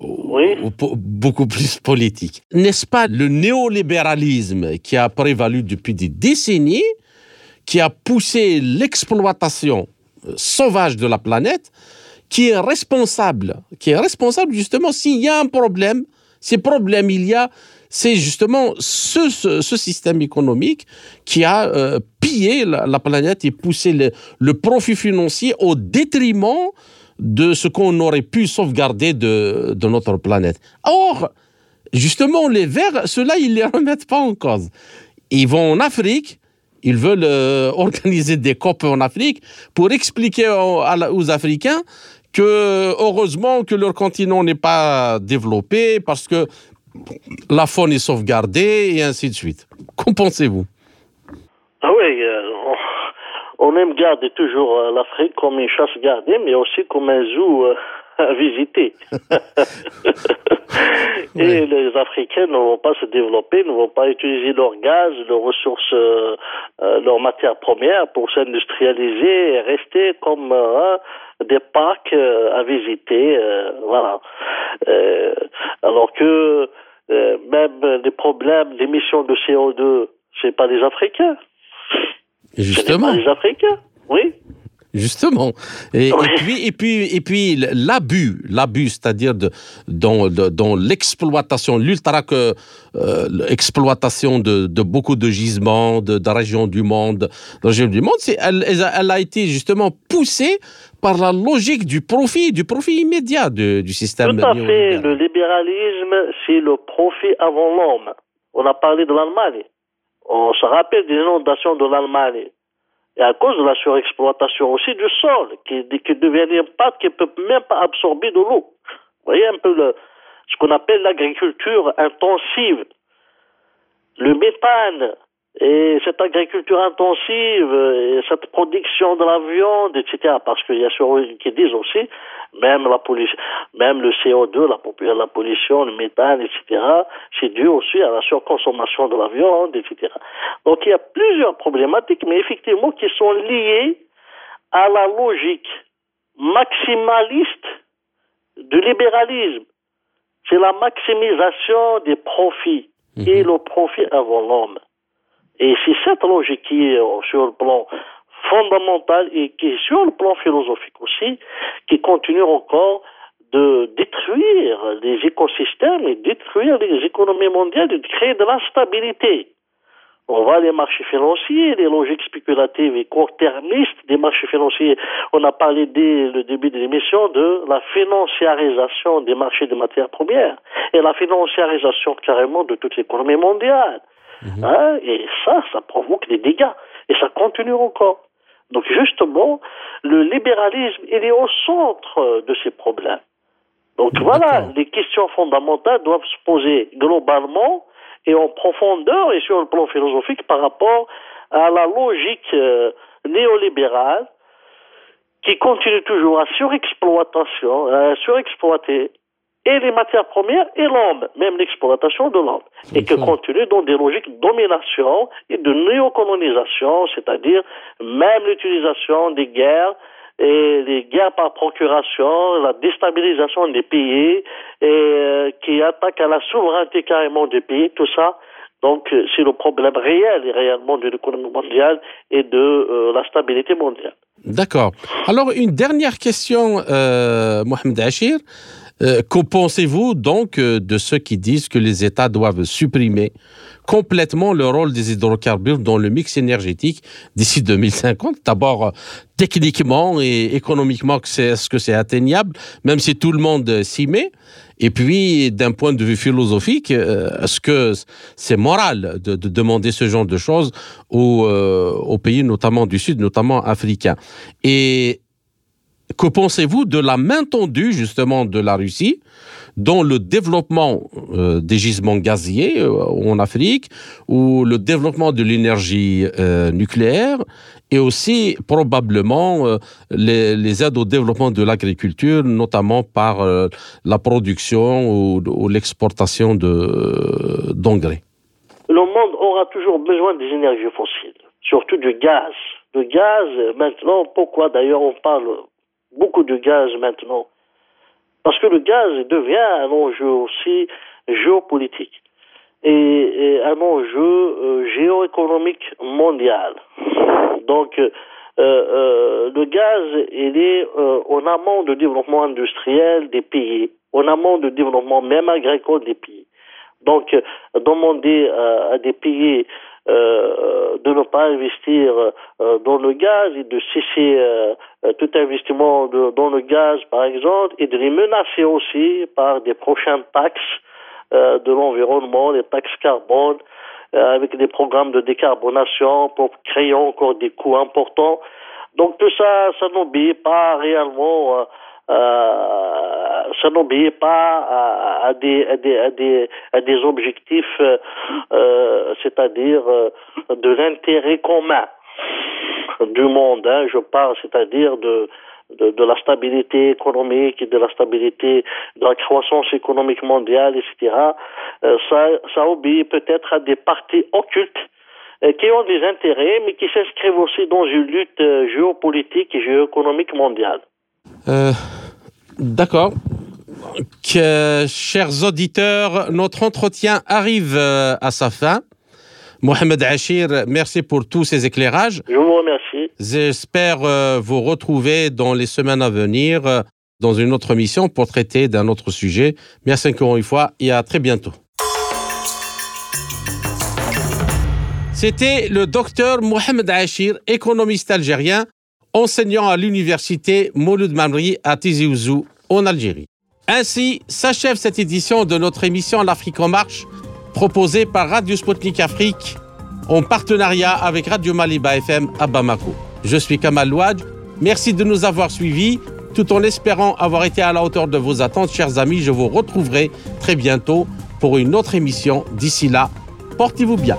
Oui.
beaucoup plus politique. N'est-ce pas le néolibéralisme qui a prévalu depuis des décennies, qui a poussé l'exploitation sauvage de la planète, qui est responsable, qui est responsable justement s'il y a un problème, ces problèmes il y a, c'est justement ce, système économique qui a euh, pillé la, planète et poussé le, profit financier au détriment de ce qu'on aurait pu sauvegarder de, notre planète. Or, justement, les Verts, ceux-là, ils ne les remettent pas en cause. Ils vont en Afrique, ils veulent euh, organiser des COP en Afrique pour expliquer aux Africains que heureusement que leur continent n'est pas développé parce que la faune est sauvegardée et ainsi de suite. Qu'en pensez-vous?
Ah oui, euh, on, aime garder toujours euh, l'Afrique comme une chasse gardée, mais aussi comme un zoo euh, à visiter. et les Africains ne vont pas se développer, ne vont pas utiliser leur gaz, leurs ressources, leurs matières premières pour s'industrialiser et rester comme des parcs à visiter. voilà. alors que euh, même les problèmes d'émissions de CO2, c'est pas les Africains.
Justement.
Pas les Africains, oui.
Justement. Et, puis, et puis, et puis l'abus, l'abus, c'est-à-dire de, dans, dans l'exploitation, l'ultra euh, exploitation de, de, beaucoup de gisements, de, de régions du monde, de régions du monde, c'est, elle, elle, a été justement poussée par la logique du profit, du profit immédiat de, du système.
Tout à fait. Le libéralisme, c'est le profit avant l'homme. On a parlé de l'Allemagne. On se rappelle des inondations de l'Allemagne. Et à cause de la surexploitation aussi du sol, qui, devient une pâte qui ne peut même pas absorber de l'eau. Vous voyez un peu le, ce qu'on appelle l'agriculture intensive. Le méthane, et cette agriculture intensive, et cette production de la viande, etc. Parce qu'il y a ceux qui disent aussi, même la pollution, même le CO2, la, la pollution, le méthane, etc. C'est dû aussi à la surconsommation de la viande, etc. Donc il y a plusieurs problématiques, mais effectivement qui sont liées à la logique maximaliste du libéralisme. C'est la maximisation des profits et mhm. le profit avant l'homme. Et c'est cette logique qui est sur le plan fondamental et qui est sur le plan philosophique aussi, qui continue encore de détruire les écosystèmes et détruire les économies mondiales et de créer de l'instabilité. On voit les marchés financiers, les logiques spéculatives et court-termistes des marchés financiers. On a parlé dès le début de l'émission de la financiarisation des marchés de matières premières et la financiarisation carrément de toute l'économie mondiale. Mhm. Hein, et ça, ça provoque des dégâts. Et ça continue encore. Donc justement, le libéralisme, il est au centre de ces problèmes. Donc voilà, les questions fondamentales doivent se poser globalement et en profondeur et sur le plan philosophique par rapport à la logique euh, néolibérale qui continue toujours à surexploitation, à surexploiter et les matières premières et l'homme, même l'exploitation de l'homme, et que continue dans des logiques de domination et de néocolonisation, c'est-à-dire même l'utilisation des guerres et les guerres par procuration, la déstabilisation des pays, et euh, qui attaquent à la souveraineté carrément des pays, tout ça. Donc, euh, c'est le problème réel et réellement de l'économie mondiale et de euh, la stabilité mondiale.
D'accord. Alors, une dernière question, Mohamed Achir. Euh, que pensez-vous donc euh, de ceux qui disent que les États doivent supprimer complètement le rôle des hydrocarbures dans le mix énergétique d'ici 2050 D'abord, euh, techniquement et économiquement, est-ce que c'est atteignable, même si tout le monde s'y met? Et puis, d'un point de vue philosophique, est-ce que c'est moral de, demander ce genre de choses aux, aux, pays, notamment du Sud, notamment africains? Et que pensez-vous de la main tendue justement de la Russie dans le développement euh, des gisements gaziers euh, en Afrique ou le développement de l'énergie euh, nucléaire et aussi probablement les, aides au développement de l'agriculture, notamment par la production ou, l'exportation d'engrais?
Le monde aura toujours besoin des énergies fossiles, surtout du gaz. Le gaz, maintenant, pourquoi d'ailleurs on parle beaucoup de gaz maintenant. Parce que le gaz devient un enjeu aussi géopolitique et, un enjeu euh, géoéconomique mondial. Donc, euh, euh, le gaz, il est en amont du développement industriel des pays, en amont du développement même agricole des pays. Donc, demander à des pays de ne pas investir euh, dans le gaz et de cesser euh, tout investissement dans le gaz, par exemple, et de les menacer aussi par des prochaines taxes de l'environnement, des taxes carbone, avec des programmes de décarbonation pour créer encore des coûts importants. Donc tout ça, ça n'obéit pas réellement euh, ça n'obéit pas à, des, à, des, à, des, à des objectifs, euh, c'est-à-dire euh, de l'intérêt commun du monde. Hein, je parle, c'est-à-dire de, de, de, la stabilité économique et de la stabilité de la croissance économique mondiale, etc. Euh, ça, ça obéit peut-être à des partis occultes euh, qui ont des intérêts, mais qui s'inscrivent aussi dans une lutte géopolitique et géoéconomique mondiale.
Euh, D'accord. chers auditeurs, notre entretien arrive euh, à sa fin. Mohamed Achir, merci pour tous ces éclairages.
Je vous remercie.
J'espère euh, vous retrouver dans les semaines à venir dans une autre mission pour traiter d'un autre sujet. Merci encore une fois et à très bientôt. C'était le docteur Mohamed Achir, économiste algérien, enseignant à l'université Mouloud Mamri à Tizi Ouzou, en Algérie. Ainsi s'achève cette édition de notre émission L'Afrique en marche, proposée par Radio Sputnik Afrique en partenariat avec Radio Maliba FM à Bamako. Je suis Kamal Louad. Merci de nous avoir suivis. Tout en espérant avoir été à la hauteur de vos attentes, chers amis, je vous retrouverai très bientôt pour une autre émission. D'ici là, portez-vous bien.